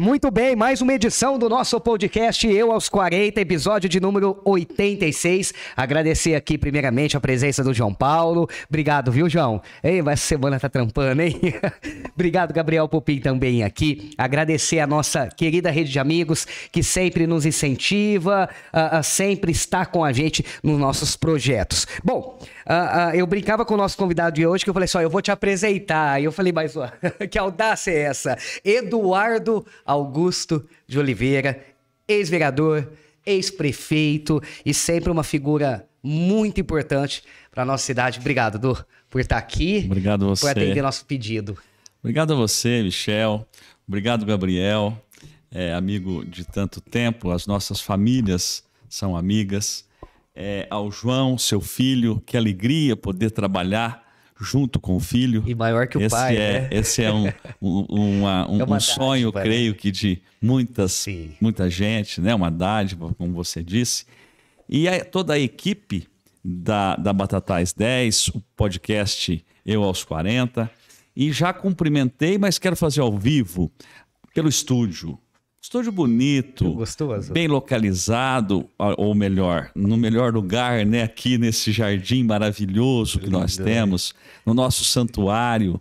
Muito bem, mais uma edição do nosso podcast Eu aos 40, episódio de número 86. Agradecer aqui primeiramente a presença do João Paulo. Obrigado, viu, João? Ei, essa semana tá trampando, hein? Obrigado, Gabriel Pupim também aqui. Agradecer a nossa querida rede de amigos que sempre nos incentiva, uh, uh, sempre está com a gente nos nossos projetos. Bom, uh, eu brincava com o nosso convidado de hoje que eu falei só, eu vou te apresentar. E eu falei, mas que audácia é essa? Eduardo Augusto de Oliveira, ex-vereador, ex-prefeito e sempre uma figura muito importante para a nossa cidade. Obrigado, Edu, por estar aqui. Obrigado a você. Por atender nosso pedido. Obrigado a você, Michel. Obrigado, Gabriel. É, amigo de tanto tempo, as nossas famílias são amigas. É, ao João, seu filho, que alegria poder trabalhar junto com o filho. E maior que o esse pai, é, né? Esse é um, um, uma, um, é um sonho, dádiva, creio né? que, de muitas, muita gente, né? Uma dádiva, como você disse. E a, toda a equipe da, da Batatais 10, o podcast Eu aos 40. E já cumprimentei, mas quero fazer ao vivo pelo estúdio Estúdio bonito, gostoso, bem localizado, ou melhor, no melhor lugar, né? Aqui nesse jardim maravilhoso que Lindo, nós temos, no nosso santuário.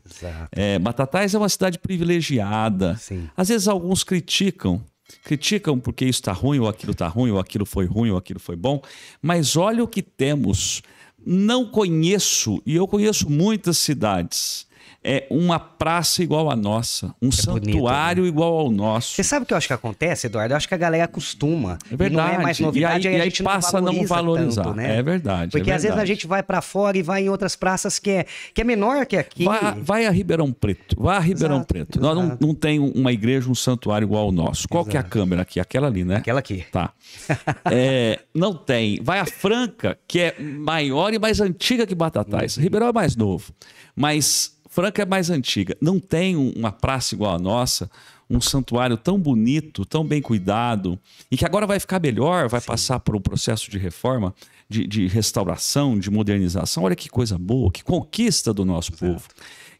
É, Batatais é uma cidade privilegiada. Sim. Às vezes alguns criticam, criticam porque isso está ruim, ou aquilo está ruim, ou aquilo foi ruim, ou aquilo foi bom. Mas olha o que temos. Não conheço, e eu conheço muitas cidades é uma praça igual a nossa, um é santuário bonito, né? igual ao nosso. Você sabe o que eu acho que acontece, Eduardo? Eu acho que a galera acostuma. É verdade. não é mais novidade, e aí, aí a gente passa não a não valorizar. Tanto, né? É verdade. Porque é às vezes a gente vai para fora e vai em outras praças que é, que é menor que aqui. Vai, vai a Ribeirão Preto. Vai a Ribeirão exato, Preto. Exato. Nós não, não tem uma igreja, um santuário igual ao nosso. Qual exato. que é a câmera aqui? Aquela ali, né? Aquela aqui. Tá. é, não tem. Vai a Franca, que é maior e mais antiga que Batatais. Uhum. Ribeirão é mais novo. Mas Franca é mais antiga. Não tem uma praça igual a nossa, um santuário tão bonito, tão bem cuidado, e que agora vai ficar melhor, vai Sim. passar por um processo de reforma, de, de, restauração, de modernização. Olha que coisa boa, que conquista do nosso Exato. povo.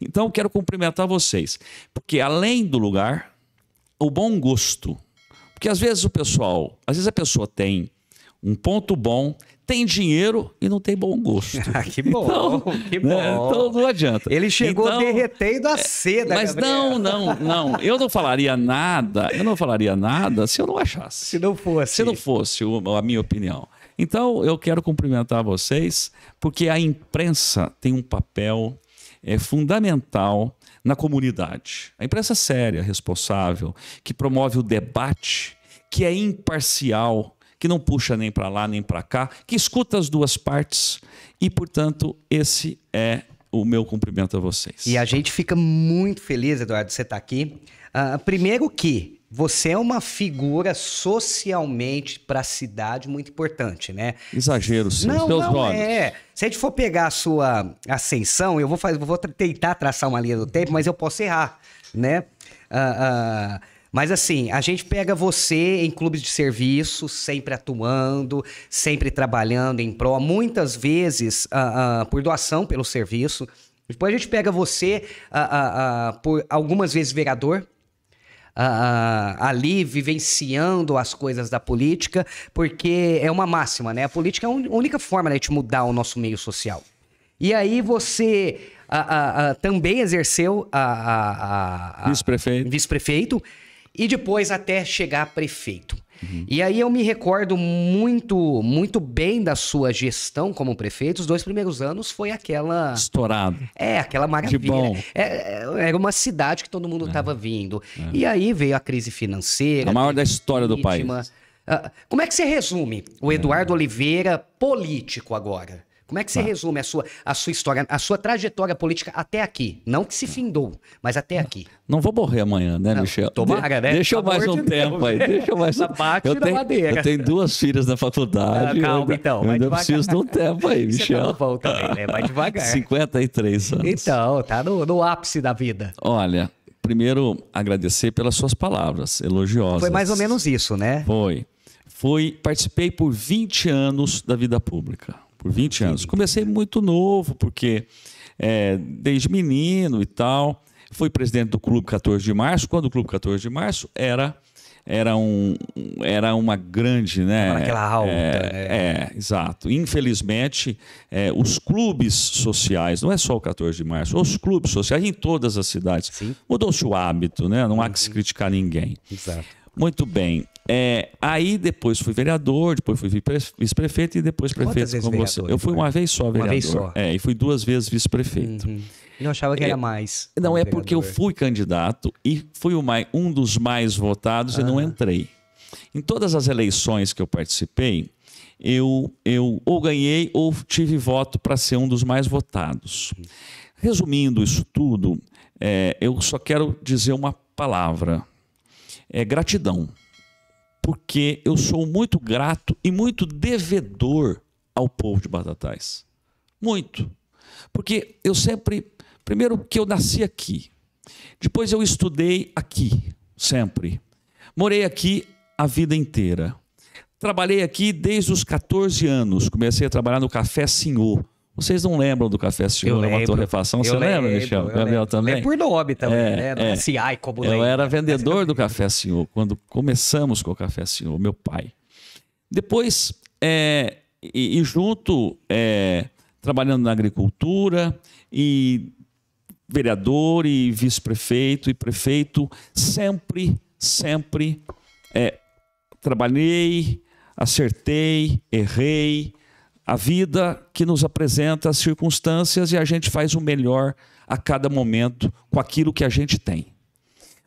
Então, quero cumprimentar vocês, porque além do lugar, o bom gosto. Porque às vezes o pessoal, às vezes a pessoa tem um ponto bom, tem dinheiro e não tem bom gosto. que bom, então, que né, bom. Né? Então não adianta. Ele chegou então, derretendo a é, seda, Mas Gabriel. não, não, não. Eu não falaria nada, eu não falaria nada se eu não achasse. Se não fosse. Se não fosse a minha opinião. Então eu quero cumprimentar vocês, porque a imprensa tem um papel é, fundamental na comunidade. A imprensa séria, responsável, que promove o debate, que é imparcial, que não puxa nem para lá nem para cá, que escuta as duas partes e, portanto, esse é o meu cumprimento a vocês. E a gente fica muito feliz, Eduardo, de você estar tá aqui. Uh, primeiro que você é uma figura socialmente para a cidade muito importante, né? Exagero, sim. Não, não olhos. é. Se a gente for pegar a sua ascensão, eu vou, fazer, vou tentar traçar uma linha do tempo, mas eu posso errar, né? Uh, uh, mas assim, a gente pega você em clubes de serviço, sempre atuando, sempre trabalhando em prol, muitas vezes uh, uh, por doação pelo serviço. Depois a gente pega você uh, por algumas vezes vereador, ali vivenciando as coisas da política, porque é uma máxima, né? A política é a única forma né, de mudar o nosso meio social. E aí você também exerceu a, vice-prefeito. vice-prefeito e depois até chegar prefeito. Uhum. E aí eu me recordo muito, muito bem da sua gestão como prefeito. Os dois primeiros anos foi aquela. Estourado. É, aquela maravilha. De bom. É, é era uma cidade que todo mundo estava é. vindo. É. E aí veio a crise financeira. A maior da história do país. Uh, como é que você resume o Eduardo Oliveira político agora? Como é que você tá. resume a sua, a sua história, a sua trajetória política até aqui? Não que se findou, mas até aqui. Não vou morrer amanhã, né, não, Michel? Tomara, né? Deixa eu mais um tempo aí. Deixa eu mais um tempo. Eu, tenho, eu tenho duas filhas na faculdade. Ah, calma, então. Eu ainda preciso de um tempo aí, Michel. Você tá também, né? Vai devagar. 53 anos. Então, tá no, no ápice da vida. Olha, primeiro agradecer pelas suas palavras elogiosas. Foi mais ou menos isso, né? Foi. Fui, participei por 20 anos da vida pública por 20 anos. Comecei muito novo, porque é, desde menino e tal, fui presidente do Clube 14 de Março, quando o Clube 14 de Março era era, um, era uma grande, né? Aquela alta. É, né? é exato. Infelizmente, é, os clubes sociais, não é só o 14 de março, os clubes sociais em todas as cidades, mudou-se o hábito, né? Não há que se criticar ninguém. Exato. Muito bem. É, aí depois fui vereador, depois fui vice-prefeito e depois prefeito como você. vereador, Eu fui uma vez só Uma vereador. vez só. É, e fui duas vezes vice-prefeito. Eu achava que era mais. Não, é porque eu vereador. fui candidato e fui um dos mais votados e não entrei. Em todas as eleições que eu participei, eu, eu ou ganhei ou tive voto para ser um dos mais votados. Resumindo isso tudo, é, eu só quero dizer uma palavra: é gratidão. Porque eu sou muito grato e muito devedor ao povo de Batatais. Muito. Porque eu sempre. Primeiro, que eu nasci aqui. Depois, eu estudei aqui, sempre. Morei aqui a vida inteira. Trabalhei aqui desde os 14 anos. Comecei a trabalhar no Café Senhor. Vocês não lembram do Café Senhor, uma lembro. torrefação? Você Eu lembra, lembro, Michel? eu Gabriel lembro. também? É por nome também, É, né? É. ai, como Eu lembro. era vendedor do Café Senhor quando começamos com o Café Senhor, meu pai. Depois, é, e, e junto, é, trabalhando na agricultura e vereador e vice-prefeito e prefeito, sempre, sempre é, trabalhei, acertei, errei. A vida que nos apresenta as circunstâncias e a gente faz o melhor a cada momento com aquilo que a gente tem.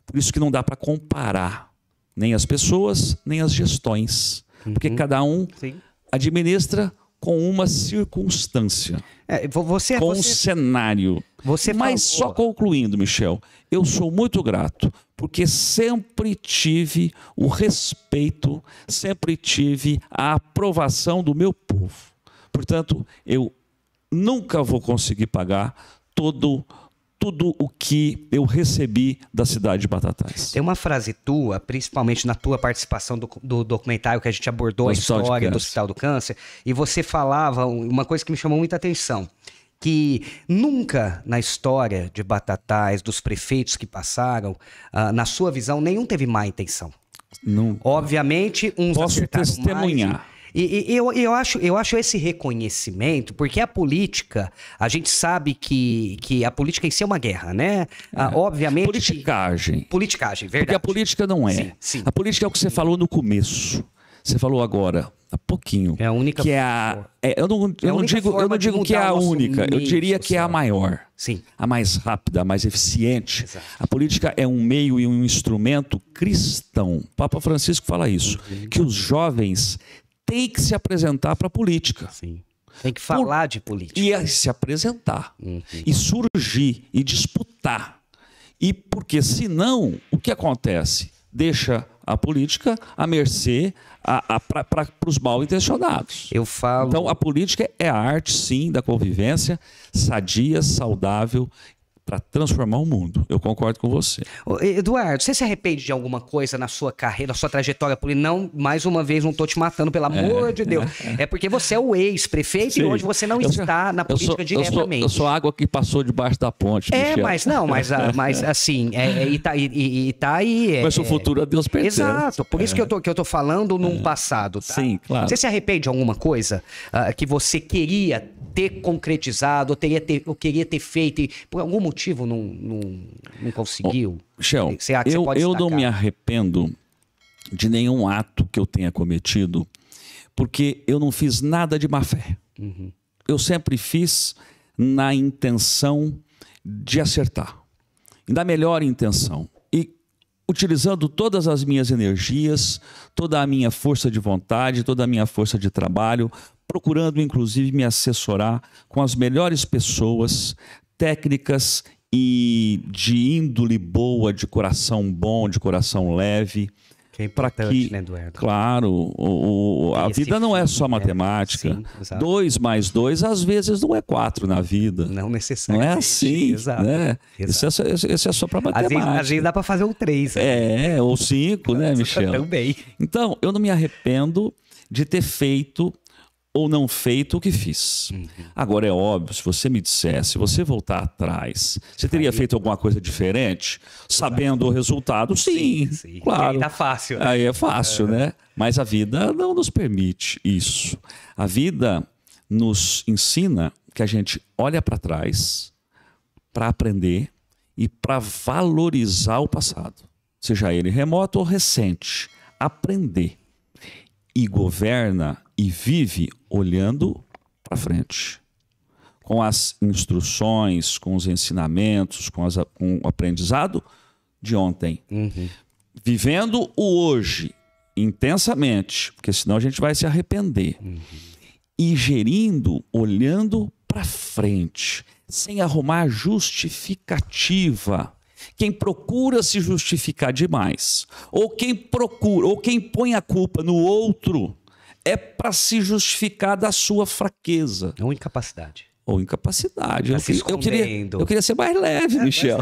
Por isso que não dá para comparar nem as pessoas, nem as gestões. Porque cada um Sim. administra com uma circunstância, É, vo- você, com um você, cenário. você Mas falou- só concluindo, Michel, eu sou muito grato porque sempre tive o respeito, sempre tive a aprovação do meu povo. Portanto, eu nunca vou conseguir pagar todo tudo o que eu recebi da cidade de Batatais. Tem uma frase tua, principalmente na tua participação do, do documentário que a gente abordou Do a história do. Hospital do Câncer, e você falava uma coisa que me chamou muita atenção. Que nunca na história de Batatais, dos prefeitos que passaram, ah, na sua visão, nenhum teve má intenção. Não, Obviamente, uns Posso testemunhar. mais. E, e- eu, eu, acho, eu acho esse reconhecimento, porque a política, a gente sabe que, que a política em si é uma guerra, né? Ah, obviamente. que- politicagem. Politicagem, Porque verdade. a política não é. Sim, sim. A política é o que você falou no começo. Você falou agora, há pouquinho. É a única Que é a, é, eu não, eu É não digo, eu não digo que é a única. Eu diria que é a social. maior. Sim. A mais rápida, a mais eficiente. Exato. A política é um meio e um instrumento cristão. O Papa Francisco fala isso. Uhum. Que os jovens têm que se apresentar para a política. Sim. Tem que falar de política. E a se apresentar. Uhum. E surgir e disputar. E porque senão, o que acontece? Deixa a política à mercê para os mal intencionados. Eu falo. Então, a política é a arte, sim, da convivência sadia, saudável, para transformar o mundo. Eu concordo com você. Eduardo, você se arrepende de alguma coisa na sua carreira, na sua trajetória política? Não, mais uma vez, não tô te matando, pelo amor de Deus. É porque você é o ex-prefeito e hoje você não Eu sou- está na eu sou- política eu sou, diretamente. Eu sou água que passou debaixo da ponte. É, Michel. mas não, mas, ah, mas assim, é, é, e, tá, e- e, tá aí. é- Mas o futuro a Deus pertence. Exato, por isso que, eu tô, que eu tô falando num passado, tá? Sim, claro. Você se arrepende de alguma coisa ah, que você queria ter concretizado, ou, teria ter, ou queria ter feito e por algum motivo não, não, não conseguiu? Michel, Você eu, eu não me arrependo de nenhum ato que eu tenha cometido, porque eu não fiz nada de má fé. Uhum. Eu sempre fiz na intenção de acertar, na melhor intenção. E utilizando todas as minhas energias, toda a minha força de vontade, toda a minha força de trabalho, procurando inclusive me assessorar com as melhores pessoas, técnicas e de índole boa, de coração bom, de coração leve. Que é Para importante, que, né, claro, o- o- a vida não é só né? matemática. Sim, dois mais dois, às vezes, não é quatro na vida. Não Não necessariamente. é assim, Exato. né? exato. Isso é, só- isso é só para Às vezes, matemática. às vezes dá pra fazer um três. né? É, ou cinco, né, Michel? Também. Então, eu não me arrependo de ter feito ou não feito o que fiz. Uhum. Agora é óbvio, se você me dissesse, se você voltar atrás, você teria feito alguma coisa diferente, sabendo o resultado? Sim, Sim, sim. claro. Aí tá fácil, né? Aí é fácil, né? Mas a vida não nos permite isso. A vida nos ensina que a gente olha para trás para aprender e para valorizar o passado, seja ele remoto ou recente. Aprender e governa e vive olhando para frente. Com as instruções, com os ensinamentos, com, as- com o aprendizado de ontem. Vivendo o hoje intensamente, porque senão a gente vai se arrepender. E gerindo, olhando para frente, sem arrumar justificativa. Quem procura se justificar demais, ou quem procura, ou quem põe a culpa no outro, é para se justificar da sua fraqueza Não incapacidade. Ou incapacidade. Tá Eu, queria- eu queria, eu queria ser mais leve, Michel.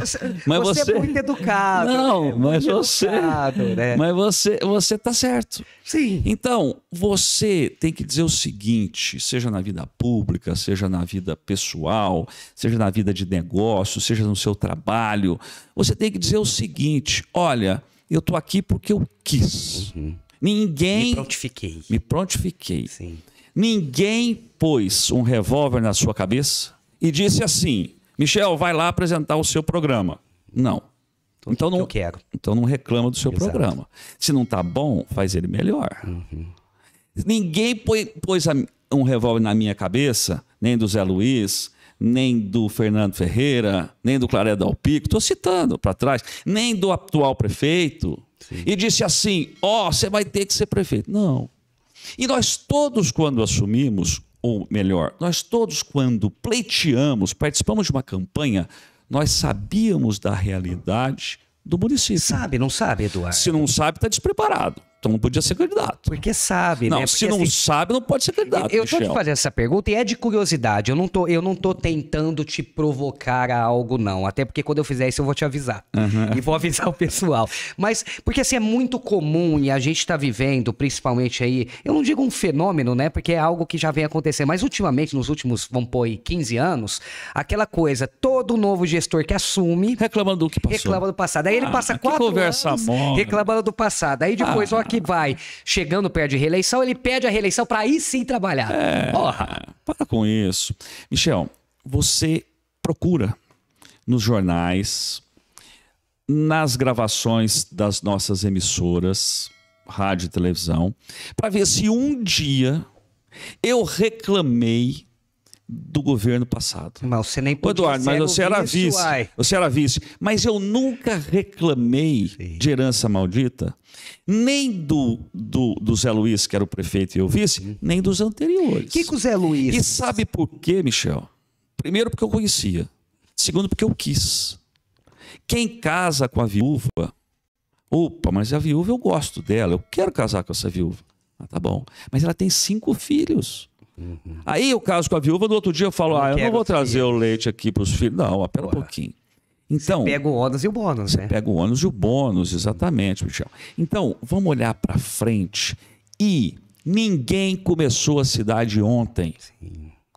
Mas você, você, é muito educado. Não, né? mas você- educado, né? mas você, você tá certo. Sim. Então, você tem que dizer o seguinte, seja na vida pública, seja na vida pessoal, seja na vida de negócio, seja no seu trabalho, você tem que dizer o seguinte: olha, eu tô aqui porque eu quis. Me Ninguém prontifiquei. me prontifiquei. Sim. Ninguém pôs um revólver na sua cabeça e disse assim: Michel, vai lá apresentar o seu programa. Não. Então, Então que não, eu quero. então não reclama do seu Exato. programa. Se não tá bom, faz ele melhor. Uhum. Ninguém pôs um revólver na minha cabeça, nem do Zé Luiz, nem do Fernando Ferreira, nem do Claré Dalpico, estou citando para trás, nem do atual prefeito, e disse assim: ó, você vai ter que ser prefeito. Não. E nós todos, quando assumimos, ou melhor, nós todos, quando pleiteamos, participamos de uma campanha, nós sabíamos da realidade do município. Sabe, não sabe, Eduardo? Se não sabe, está despreparado. Então não podia ser candidato. Porque sabe, Não, né? se Porque, não assim, sabe, não pode ser candidato. Eu tô te fazendo essa pergunta e é de curiosidade. Eu não tô, eu não tô tentando te provocar a algo, não. Até porque quando eu fizer isso, eu vou te avisar. E vou avisar o pessoal. Mas, porque assim, é muito comum e a gente tá vivendo, principalmente aí, eu não digo um fenômeno, né? Porque é algo que já vem acontecendo. Mas ultimamente, nos últimos, vamos pôr aí, 15 anos, aquela coisa, todo novo gestor que assume Reclamando do que passou. reclama do passado. Aí ele Ah, passa quatro conversa anos mole. reclamando do passado. Aí depois, Ah. ó, que vai chegando perto de reeleição, ele pede a reeleição para aí sim trabalhar. Porra. Ah, para com isso. Michel, você procura nos jornais, nas gravações das nossas emissoras, rádio e televisão, para ver se um dia eu reclamei do governo passado. Mas você nem podia Eduardo, mas você era vice. Você era vice. Mas eu nunca reclamei de herança maldita, nem do, do, do Zé Luiz, que era o prefeito e eu vice, nem dos anteriores. O que, que o Zé Luiz... E sabe por quê, Michel? Primeiro, porque eu conhecia. Segundo, porque eu quis. Quem casa com a viúva, opa, mas a viúva eu gosto dela, eu quero casar com essa viúva. Ah, tá bom. Mas ela tem cinco filhos. Aí eu caso com a viúva, no outro dia eu falo, ah, eu não vou trazer o leite aqui para os filhos. Não, ó, pera um pouquinho. Então, Pega o ônus e o bônus, né? pega o ônus e o bônus, exatamente, Michel. Então, vamos olhar para frente. E ninguém começou a cidade ontem.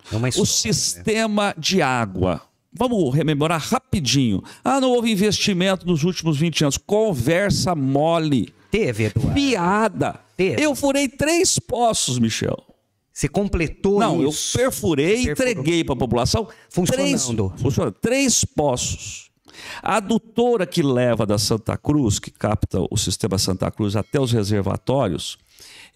É uma O história, sistema de água. Vamos rememorar rapidinho. Ah, não houve investimento nos últimos 20 anos. Conversa mole. Teve, Eduardo. Piada. Teve. Eu furei três poços, Michel. Você completou Não, eu isso. perfurei e Perfurou. entreguei para a população. Funcionando. Três, funciona, três poços. A adutora que leva da Santa Cruz, que capta o sistema Santa Cruz até os reservatórios,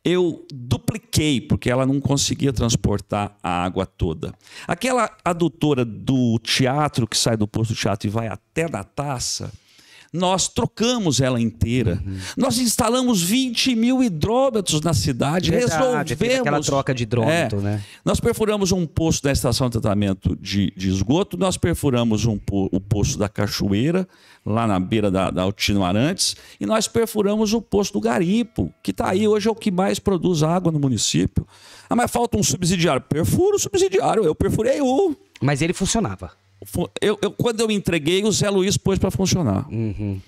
eu dupliquei, porque ela não conseguia transportar a água toda. Aquela adutora do teatro, que sai do posto do teatro e vai até na taça, nós trocamos ela inteira. Uhum. Nós instalamos 20 mil hidrômetros na cidade, Verdade, resolvemos. aquela troca de hidrômetro, É. né? Nós perfuramos um poço da estação de tratamento de, de esgoto, nós perfuramos um o poço da Cachoeira, lá na beira da, da Altino Arantes, e nós perfuramos o poço do Garimpo, que está aí hoje é o que mais produz água no município. Ah, mas falta um subsidiário. Perfura o subsidiário, eu perfurei um. Mas ele funcionava. Eu, eu- quando eu entreguei, o Zé Luiz pôs para funcionar.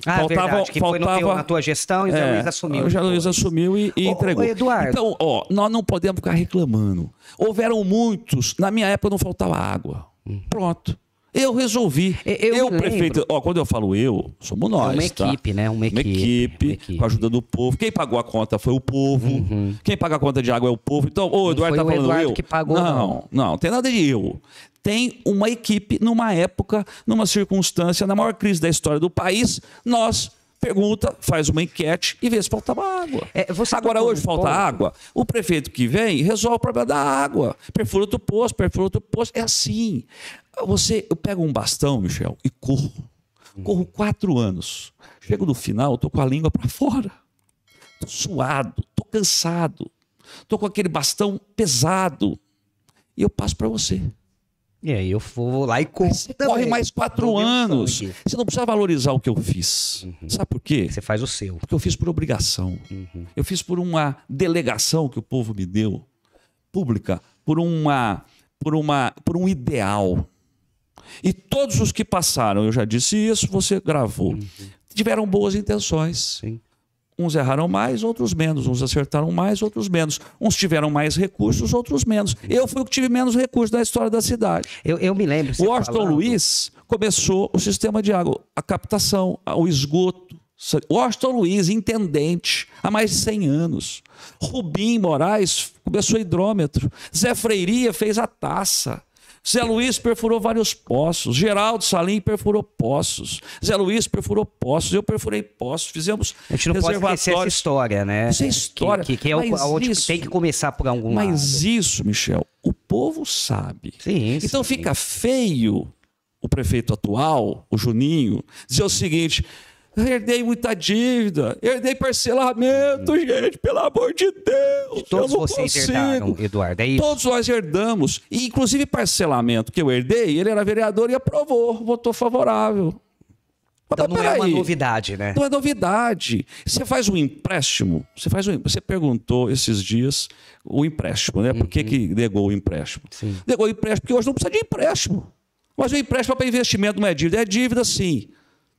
Ah, Faltava- verdade, que foi no teu- faltava- na tua gestão e o Zé É, Luiz assumiu. O Zé Luiz depois. assumiu e, e Ô, entregou. ô, Eduardo. Então, ó, nós não podemos ficar reclamando. Houveram muitos. Na minha época não faltava água. Pronto. Eu resolvi. Eu- eu prefeito. Ó, quando eu falo eu, somos nós. uma tá? equipe, né? Uma equipe, equipe, uma equipe. com a ajuda do povo. Quem pagou a conta foi o povo. Quem paga a conta de água é o povo. Então, ô, Eduardo foi tá o falando Eduardo eu. que pagou, não, não, não tem nada de eu. Tem uma equipe numa época, numa circunstância, na maior crise da história do país, nós pergunta, faz uma enquete e vê se faltava água. É, você Agora, hoje falta ponto- água, o prefeito que vem resolve o problema da água. Perfura outro poço, perfura outro poço. É assim. Você, eu pego um bastão, Michel, e corro. Corro quatro anos. Chego no final, tô com a língua para fora. Tô suado, tô cansado. Tô com aquele bastão pesado. E eu passo para você. E aí eu vou lá e compro. Você corre mais quatro anos. Você não precisa valorizar o que eu fiz. Sabe por quê? Você faz o seu. Porque eu fiz por obrigação. Eu fiz por uma delegação que o povo me deu, pública, por uma, por uma, por um ideal. E todos os que passaram, eu já disse isso, você gravou, tiveram boas intenções. Sim. Uns erraram mais, outros menos. Uns acertaram mais, outros menos. Uns tiveram mais recursos, outros menos. Eu fui o que tive menos recursos na história da cidade. Eu, eu me lembro. O Washington falando- Luiz começou o sistema de água, a captação, o esgoto. Washington Luiz, intendente, há mais de 100 anos. Rubim Moraes começou hidrômetro. Zé Freiria fez a taça. Zé Luiz perfurou vários poços. Geraldo Salim perfurou poços. Zé Luiz perfurou poços. Eu perfurei poços. Fizemos A gente não pode esquecer essa história, né? Isso é história. Que, que, que é o, Mas onde isso- tem que começar por algum lado. Mas isso, Michel, o povo sabe. Sim, Então sim. fica feio o prefeito atual, o Juninho, dizer o seguinte: "Eu herdei muita dívida, herdei parcelamento, gente, pelo amor de Deus. Todos vocês consigo. herdaram, Eduardo, é isso? Todos nós herdamos. E, inclusive, parcelamento que eu herdei, ele era vereador e aprovou, votou favorável. Mas Então não é uma novidade, né? Não é novidade. Você faz um empréstimo, você faz um, você perguntou esses dias o empréstimo, né? Por que, que negou o empréstimo? Sim. Negou o empréstimo porque hoje não precisa de empréstimo. Mas o empréstimo é para investimento, não é dívida. É dívida, sim.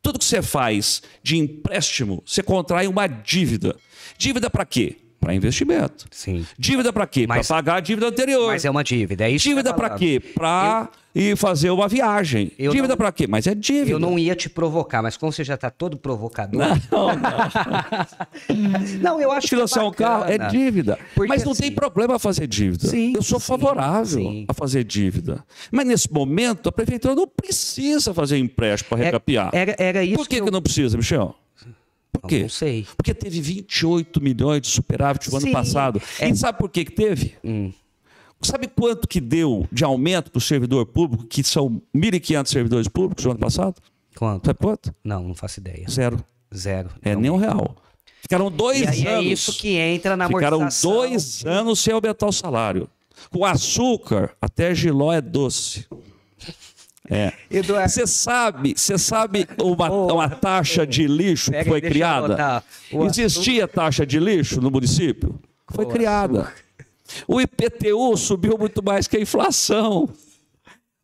Tudo que você faz de empréstimo, você contrai uma dívida. Dívida para quê? Para investimento. Sim. Dívida para quê? Para pagar a dívida anterior. Mas é uma dívida, é isso que Dívida tá para quê? Para ir fazer uma viagem. Eu dívida não- para quê? Mas é dívida. Eu não ia te provocar, mas como você já tá todo provocador. Não, não. Não, eu acho que é financiar um carro é dívida. Porque, Mas não assim, tem problema fazer dívida. Sim, Eu sou sim, favorável sim. a fazer dívida. Mas nesse momento, a prefeitura não precisa fazer empréstimo para Era- recapiar. Era, era isso Por que, eu- que não precisa, Michel? Por quê? não sei. Porque teve 28 milhões de superávit no ano passado. É. Hum. E sabe por que, que teve? Sabe quanto que deu de aumento para o servidor público, que são 1.500 servidores públicos no ano passado? Quanto? Sabe quanto? Não, não faço ideia. Zero. Zero. É Não. nem um real. Ficaram dois E aí é anos. isso que entra na Ficaram dois anos sem aumentar o salário. Com açúcar, até giló é doce. É. Eduardo, Você sabe, você sabe uma, Ô, uma taxa de lixo que foi eu criada? Existia taxa de lixo no município? Foi O criada. O IPTU subiu muito mais que a inflação.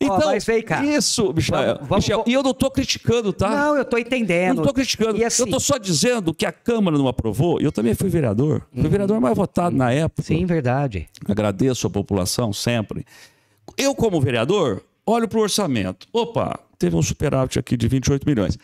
Então, mas vem cá. isso, Michel. Vamos- vamos- Michel, e eu não estou criticando, tá? Não, eu Eu entendendo. não estou criticando. Assim- Eu estou só dizendo que a Câmara não aprovou. Eu também fui vereador. Fui vereador mais votado na época. Sim, verdade. Agradeço a população sempre. Eu, como vereador, olho para o orçamento. Opa, teve um superávit aqui de 28 milhões.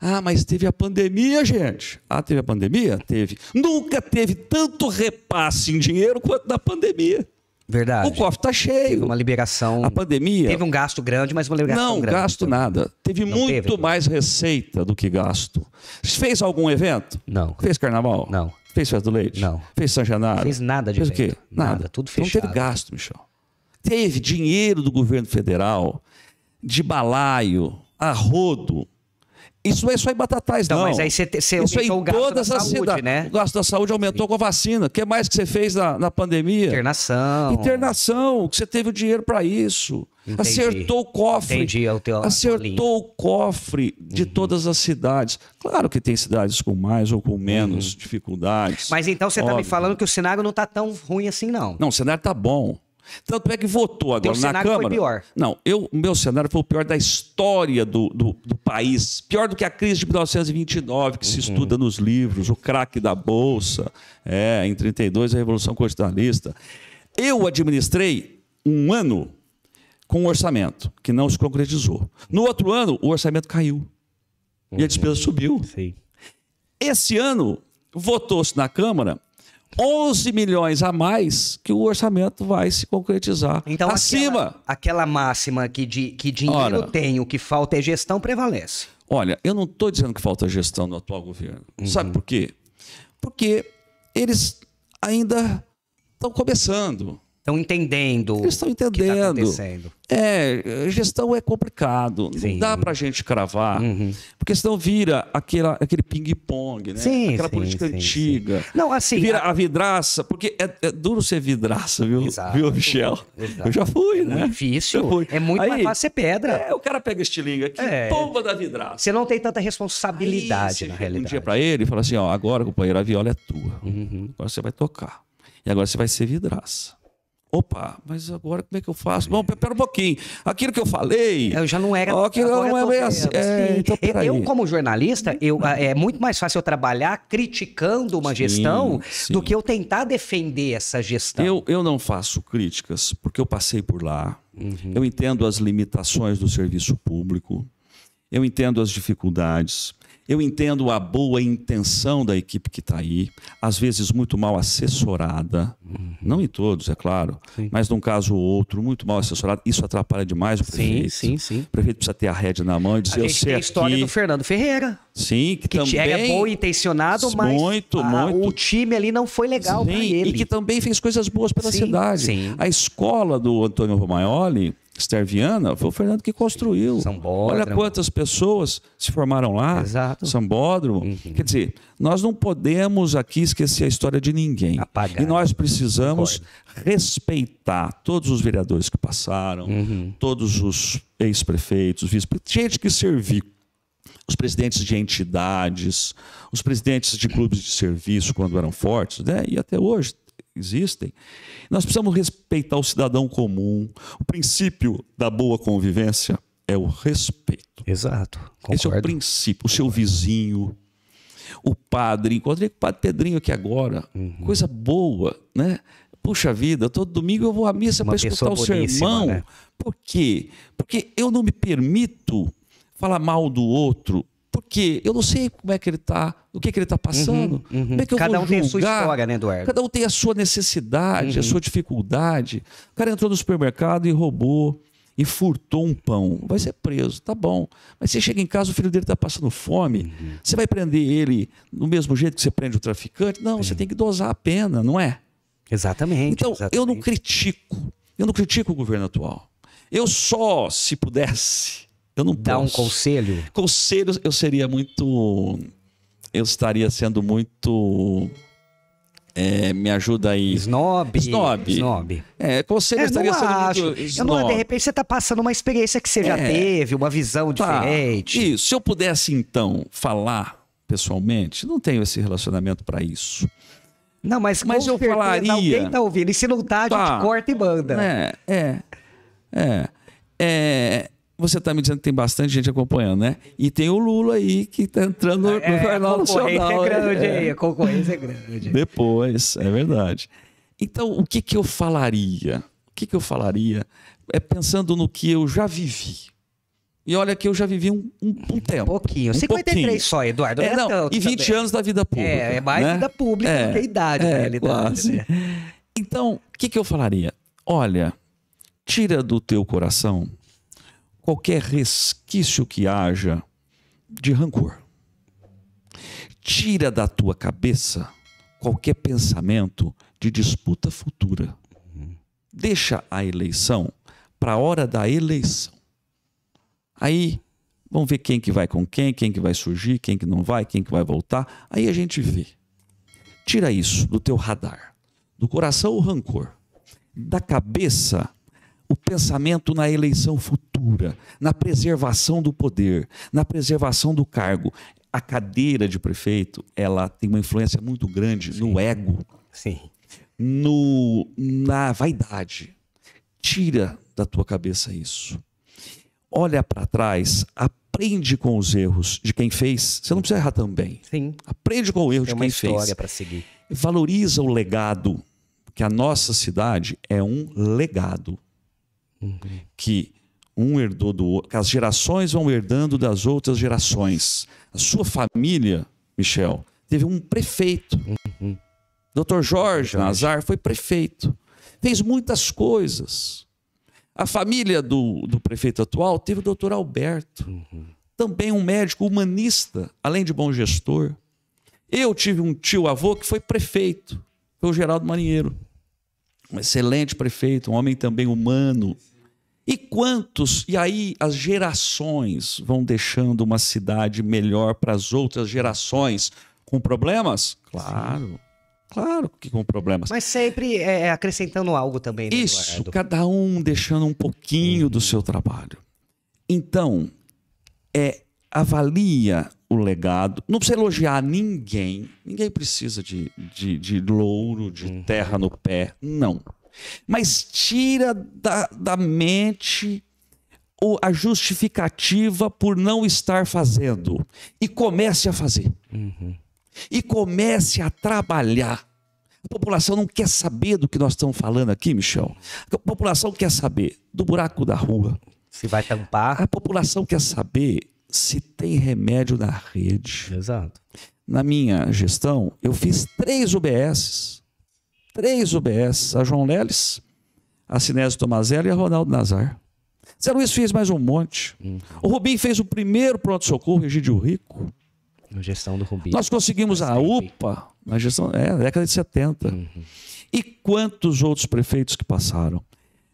Ah, mas teve a pandemia, gente. Ah, teve a pandemia? Teve. Nunca teve tanto repasse em dinheiro quanto na pandemia. Verdade. O cofre está cheio. Teve uma liberação. A pandemia. Teve um gasto grande, mas uma liberação Não, grande. gasto nada. Teve Não muito teve? mais receita do que gasto. Fez algum evento? Não. Fez carnaval? Não. Fez festa do leite? Não. Fez São Januário? Fez nada de Fez o quê? evento. Nada, tudo Então Não fechado. teve gasto, Michel. Teve dinheiro do governo federal, de balaio, a rodo. Isso não é só em Batatais, Então, não. mas aí você Isso é em o todas da as saúde, cidades. né? O gasto da saúde aumentou com a vacina. O que mais que você fez na, na pandemia? Internação. Internação, que você teve o dinheiro para isso. Entendi. Acertou o cofre. Entendi, é. Acertou o cofre de todas as cidades. Claro que tem cidades com mais ou com menos dificuldades. Mas então você tá me falando que o cenário não tá tão ruim assim, não. Não, o cenário tá bom. Tanto é que votou agora na cenário foi Câmara. pior. Não, eu, o meu cenário foi o pior da história do, do, do país. Pior do que a crise de 1929, que se Uhum. estuda nos livros, o craque da Bolsa, é, em 32 a Revolução Constitucionalista. Eu administrei um ano com um orçamento que não se concretizou. No outro ano, o orçamento caiu. E Uhum. a despesa subiu. Sim. Esse ano, votou-se na Câmara 11 milhões a mais que o orçamento vai se concretizar. Então, Acima. Aquela, aquela máxima que, de, que dinheiro Ora. tem, o que falta é gestão, prevalece. Olha, eu não estou dizendo que falta gestão no atual governo. Sabe por quê? Porque eles ainda estão começando. Estão entendendo Eles estão está entendendo. acontecendo. É, gestão é complicado. Sim. Uhum. Não dá para a gente cravar. Porque senão vira aquela, aquele ping-pong, né? Sim, Aquela sim, política sim, antiga. Não, assim, Vira a- a, vidraça, porque é, é duro ser vidraça, viu, Exato. viu Michel? Exato. Eu já fui, né? muito difícil. Fui. É muito mais Aí, fácil ser pedra. É, o cara pega estilingue aqui, É. pomba da vidraça. Você não tem tanta responsabilidade, Aí na chega Um dia realidade. pra ele e fala assim, ó, agora, companheiro, a viola é tua. Uhum. Agora você vai tocar. E agora você vai ser vidraça. Opa, mas agora como é que eu faço? Bom, pera um pouquinho. Aquilo que eu falei... Eu já não era. Aquilo não eu é vendo, assim. É, então, Eu- eu, como jornalista, eu, é muito mais fácil eu trabalhar criticando uma Sim, gestão sim. do que eu tentar defender essa gestão. Eu, eu não faço críticas porque eu passei por lá. Uhum. Eu entendo as limitações do serviço público. Eu entendo as dificuldades. Eu entendo a boa intenção da equipe que está aí, às vezes muito mal assessorada. Não em todos, é claro, Uhum. Sim. mas num caso ou outro, muito mal assessorada. Isso atrapalha demais o sim, prefeito. sim, sim. O prefeito precisa ter a rédea na mão e dizer, A eu sei tem a história aqui. do Fernando Ferreira, Sim, que, que também... era bom intencionado, mas Muito, a- muito. o time ali não foi legal Sim, para ele. E que também fez coisas boas pela Sim, cidade. sim. A escola do Antônio Romagnoli, Sterviana, foi o Fernando que construiu. Sambódromo. Olha quantas pessoas se formaram lá. Exato. Uhum. Sambódromo. Quer dizer, nós não podemos aqui esquecer a história de ninguém. Apagar. E nós precisamos respeitar todos os vereadores que passaram, Uhum. todos os ex-prefeitos, vice-prefeitos, gente que serviu os presidentes de entidades, os presidentes de clubes de serviço quando eram fortes, né? e até hoje existem. Nós precisamos respeitar o cidadão comum. O princípio da boa convivência é o respeito. Exato. Esse é o Concordo. princípio. O seu vizinho, o padre. Encontrei com o padre Pedrinho aqui agora. Uhum. Coisa boa, né? Puxa vida, todo domingo eu vou à missa para escutar o boníssima, sermão. né? Por quê? Porque eu não me permito falar mal do outro. Porque eu não sei como é que ele está, o que, que ele está passando. Como é que eu Cada vou um tem a sua julgar? história, né, Eduardo? Cada um tem a sua necessidade, a sua dificuldade. O cara entrou no supermercado e roubou e furtou um pão. Vai ser preso, tá bom. Mas você chega em casa, o filho dele está passando fome. Você vai prender ele do mesmo jeito que você prende o traficante? Não, você tem que dosar a pena, não é? Exatamente. Então, exatamente. eu não critico. Eu não critico o governo atual. Eu só, se pudesse, eu não Dar um posso. conselho. Conselhos, eu seria muito. Eu estaria sendo muito. é, me ajuda aí. Snob. Snob. Snob. É, conselho É, estaria sendo acho. muito. Eu não, de snob. repente você tá passando uma experiência que você já É. teve, uma visão Tá. diferente. Isso. Se eu pudesse, então, falar pessoalmente, não tenho esse relacionamento para isso. Não, mas, Mas eu certeza falaria- Alguém tá ouvindo. E se não tá, a gente Tá. corta e manda. É, é, é. é você está me dizendo que tem bastante gente acompanhando, né? E tem o Lula aí que está entrando no, É, a Jornal concorrência Nacional. é grande é. aí. A concorrência é grande. Depois, é verdade. Então, o que, que eu falaria? O que, que eu falaria? É pensando no que eu já vivi. E olha que eu já vivi um, um, um tempo. Pouquinho. Um 53 pouquinho. só, Eduardo. É, não, não, é tanto e 20 também. anos da vida pública. É, é mais né? vida pública É, do que idade, na é, realidade. quase. né? Então, o que, que eu falaria? Olha, tira do teu coração qualquer resquício que haja de rancor. Tira da tua cabeça qualquer pensamento de disputa futura. Deixa a eleição para a hora da eleição. Aí vamos ver quem que vai com quem, quem que vai surgir, quem que não vai, quem que vai voltar. Aí a gente vê. Tira isso do teu radar. Do coração o rancor. Da cabeça o pensamento na eleição futura, na preservação do poder, na preservação do cargo. A cadeira de prefeito, ela tem uma influência muito grande no ego, Sim. no, na vaidade. Tira da tua cabeça isso. Olha para trás, aprende com os erros de quem fez. Você não precisa errar também. Sim. Aprende com o erro Tem de uma quem fez. história para seguir. Valoriza o legado, que a nossa cidade é um legado que um herdou do outro, que as gerações vão herdando das outras gerações. A sua família, Michel, teve um prefeito. Dr. Jorge Nazar foi prefeito. Fez muitas coisas. A família do, do prefeito atual teve o doutor Alberto. Também um médico humanista, além de bom gestor. Eu tive um tio-avô que foi prefeito. Foi o Geraldo Marinheiro. Um excelente prefeito, um homem também humano. E quantos, e aí as gerações vão deixando uma cidade melhor para as outras gerações com problemas? Claro, claro que com problemas. Mas sempre é, acrescentando algo também, né, Isso, Eduardo? cada um deixando um pouquinho do seu trabalho. Então, é avalia o legado. Não precisa elogiar ninguém. Ninguém precisa de, de, de louro, de terra no pé. Não. Mas tira da, da mente a justificativa por não estar fazendo. E comece a fazer. E comece a trabalhar. A população não quer saber do que nós estamos falando aqui, Michel. A população quer saber do buraco da rua. Se vai tampar. A população quer saber se tem remédio na rede. Exato. Na minha gestão, eu fiz três UBS. Três UBS. A João Leles, a Sinésio Tomazelli e a Ronaldo Nazar. Zé Luiz fez mais um monte. O Rubim fez o primeiro pronto-socorro, Egídio Rico. Na gestão do Rubi. Nós conseguimos a UPA na gestão, é, na década de 70. E quantos outros prefeitos que passaram?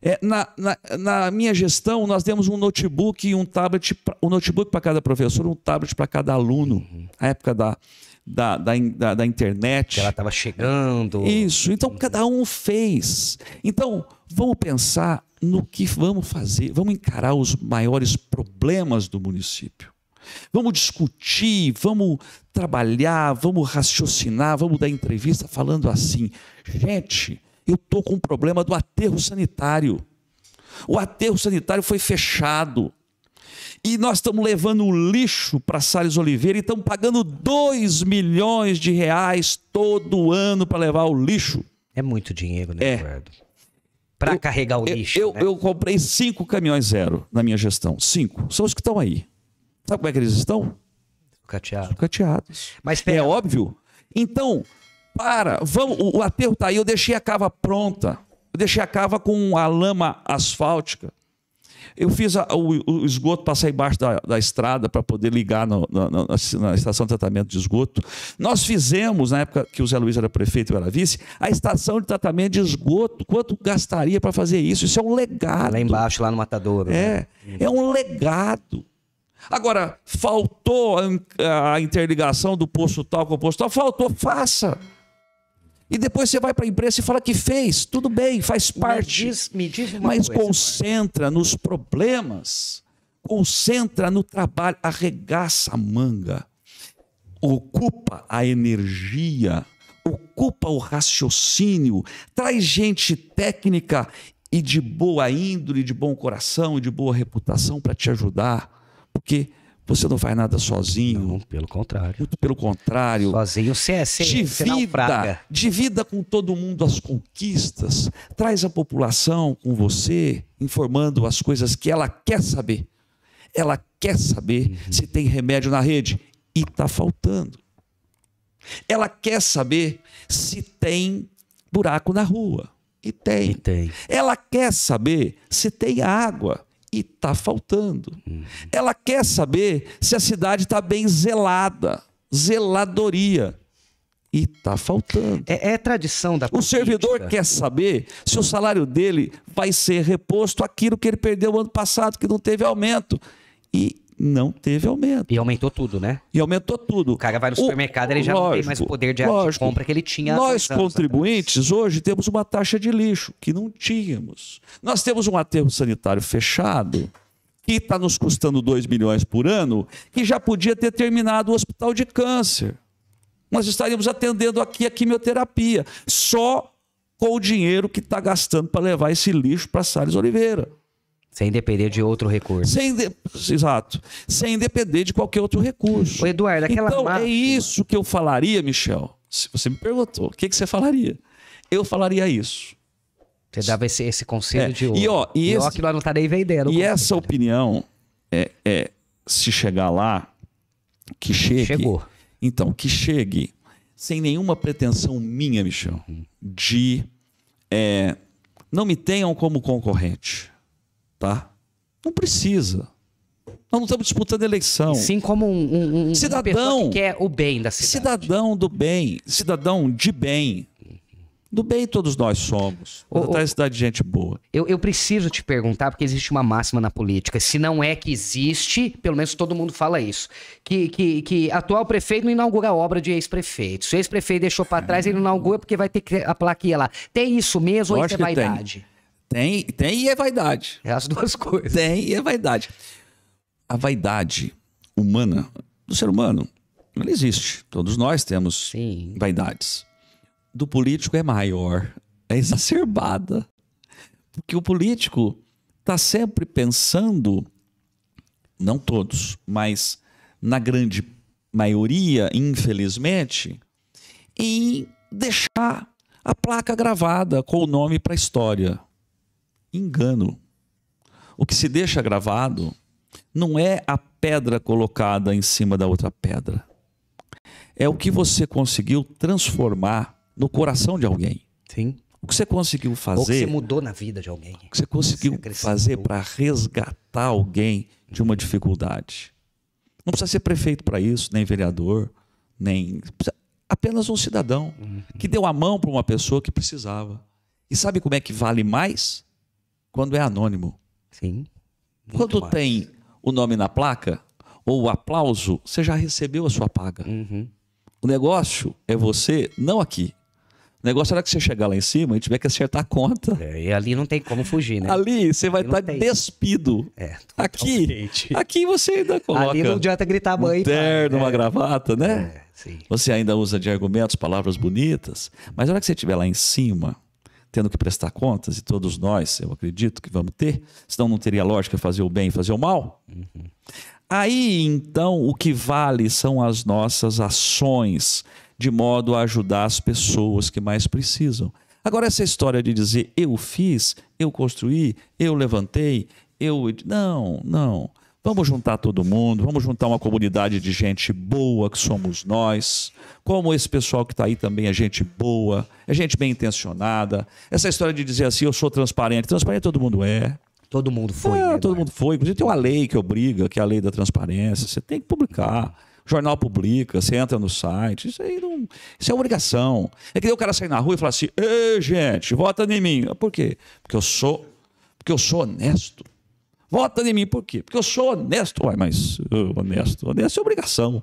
É, na, na, na minha gestão, nós demos um notebook e um tablet, um notebook para cada professor, um tablet para cada aluno. Na época da, da, da, da- da internet. Que ela estava chegando. Isso, então cada um fez. Então, vamos pensar no que vamos fazer, vamos encarar os maiores problemas do município. Vamos discutir, vamos trabalhar, vamos raciocinar, vamos dar entrevista falando assim: gente, eu estou com um problema do aterro sanitário. O aterro sanitário foi fechado. E nós estamos levando o lixo para Salles Oliveira e estamos pagando 2 milhões de reais todo ano para levar o lixo. É muito dinheiro, né, É. Eduardo? Eu- carregar o Eu- lixo. Eu, né? eu comprei cinco caminhões zero na minha gestão. Cinco. São os que estão aí. Sabe como é que eles estão? Cateado. Cateados. Mas É pera, óbvio. Então, para, vamos, o, o aterro está aí, eu deixei a cava pronta. Eu deixei a cava com a lama asfáltica. Eu fiz a- o, o esgoto passar embaixo da, da estrada para poder ligar no- na, na- na estação de tratamento de esgoto. Nós fizemos, na época que o Zé Luiz era prefeito e eu era vice, a estação de tratamento de esgoto. Quanto gastaria para fazer isso? Isso é um legado. lá embaixo, lá no Matadouro. né? É, é um legado. Agora, faltou a, a interligação do posto tal com o posto tal, faltou, faça. E depois você vai para a imprensa e fala que fez, tudo bem, faz Me parte. diz, me diz uma Mas coisa. concentra nos problemas, concentra no trabalho, arregaça a manga, ocupa a energia, ocupa o raciocínio, traz gente técnica e de boa índole, de bom coração e de boa reputação para te ajudar, porque você não faz nada sozinho, Não, pelo contrário. muito pelo contrário Sozinho você é você divida, divida com todo mundo as conquistas, traz a população com você, informando as coisas que ela quer saber. Ela quer saber se tem remédio na rede e está faltando. Ela quer saber se tem buraco na rua e tem. E tem. Ela quer saber se tem água e está faltando. Ela quer saber se a cidade está bem zelada, zeladoria e está faltando. É, é tradição da O servidor quer saber se o salário dele vai ser reposto aquilo que ele perdeu ano passado, que não teve aumento. E não teve aumento. E aumentou tudo, né? E aumentou tudo. O cara vai no supermercado, ele já não tem mais o poder de, de lógico. compra que ele tinha Nós, contribuintes, hoje temos uma taxa de lixo que não tínhamos. Nós temos um aterro sanitário fechado que está nos custando 2 milhões por ano, que já podia ter terminado o hospital de câncer. Nós estaríamos atendendo aqui a quimioterapia. Só com o dinheiro que está gastando para levar esse lixo para Salles Oliveira. Sem depender de outro recurso. Sem de... Exato. Sem depender de qualquer outro recurso. Ô, Eduardo, aquela então, máxima... é isso que eu falaria, Michel. Se você me perguntou, o que, que você falaria? Eu falaria isso. Você dava esse, esse conselho É, de e, ó, e E ó que nós não tá nem vendendo. E essa opinião é, é se chegar lá, que chegue. Chegou. Então, que chegue sem nenhuma pretensão minha, Michel, de é, não me tenham como concorrente, tá? Não precisa. Nós não estamos disputando eleição. Sim, como um, um, Cidadão. que quer o bem da cidade. Cidadão do bem, cidadão de bem. Do bem todos nós somos. Batatais é ô, cidade de gente boa. Eu, eu preciso te perguntar, porque existe uma máxima na política. Se não é que existe, pelo menos todo mundo fala isso. Que, que, que atual prefeito não inaugura obra de ex-prefeito. Se o ex-prefeito deixou pra trás, ele não inaugura porque vai ter que a plaquinha lá. Tem isso mesmo ou isso é que tem. Tem, tem e é vaidade. É as duas coisas. Tem e é vaidade. A vaidade humana, do ser humano, ela existe. Todos nós temos Sim. vaidades. Do político é maior, é exacerbada. Porque o político está sempre pensando, não todos, mas na grande maioria, infelizmente, em deixar a placa gravada com o nome para a história. Engano. O que se deixa gravado não é a pedra colocada em cima da outra pedra. É o que você conseguiu transformar no coração de alguém. Sim. O que você conseguiu Ou que fazer, você mudou na vida de alguém. o que você conseguiu Você fazer para resgatar alguém de uma dificuldade. Não precisa ser prefeito para isso, nem vereador, nem apenas um cidadão Uhum. que deu a mão para uma pessoa que precisava. E sabe como é que vale mais? Quando é anônimo. Sim. Quando mais. tem o nome na placa ou o aplauso, você já recebeu a sua paga. Uhum. O negócio é você, não aqui. O negócio era que você chegar lá em cima e tiver que acertar a conta. É, e ali não tem como fugir, né? Ali você vai estar tem. despido. É, Aqui, aqui você ainda coloca Ali não adianta gritar mãe. um terno, pai. uma gravata, né? É, sim. Você ainda usa de argumentos, palavras bonitas, mas na hora que você estiver lá em cima, tendo que prestar contas, e todos nós, eu acredito que vamos ter, senão não teria lógica fazer o bem e fazer o mal. Aí, então, o que vale são as nossas ações, de modo a ajudar as pessoas que mais precisam. Agora, essa história de dizer eu fiz, eu construí, eu levantei, eu. Não, não. Vamos juntar todo mundo, vamos juntar uma comunidade de gente boa que somos nós. Como esse pessoal que está aí também é gente boa, é gente bem intencionada. Essa história de dizer assim, eu sou transparente. Transparente todo mundo é. Todo mundo foi. É, né, todo Eduardo? mundo foi. Inclusive tem uma lei que obriga, que é a lei da transparência. Você tem que publicar. O jornal publica, você entra no site. Isso aí não. Isso é obrigação. É que daí o cara sair na rua e falar assim: Ei, gente, vota em mim. Por quê? Porque eu sou. Porque eu sou honesto. Vota em mim, por quê? Porque eu sou honesto. Ué, mas uh, honesto. Honesto é obrigação.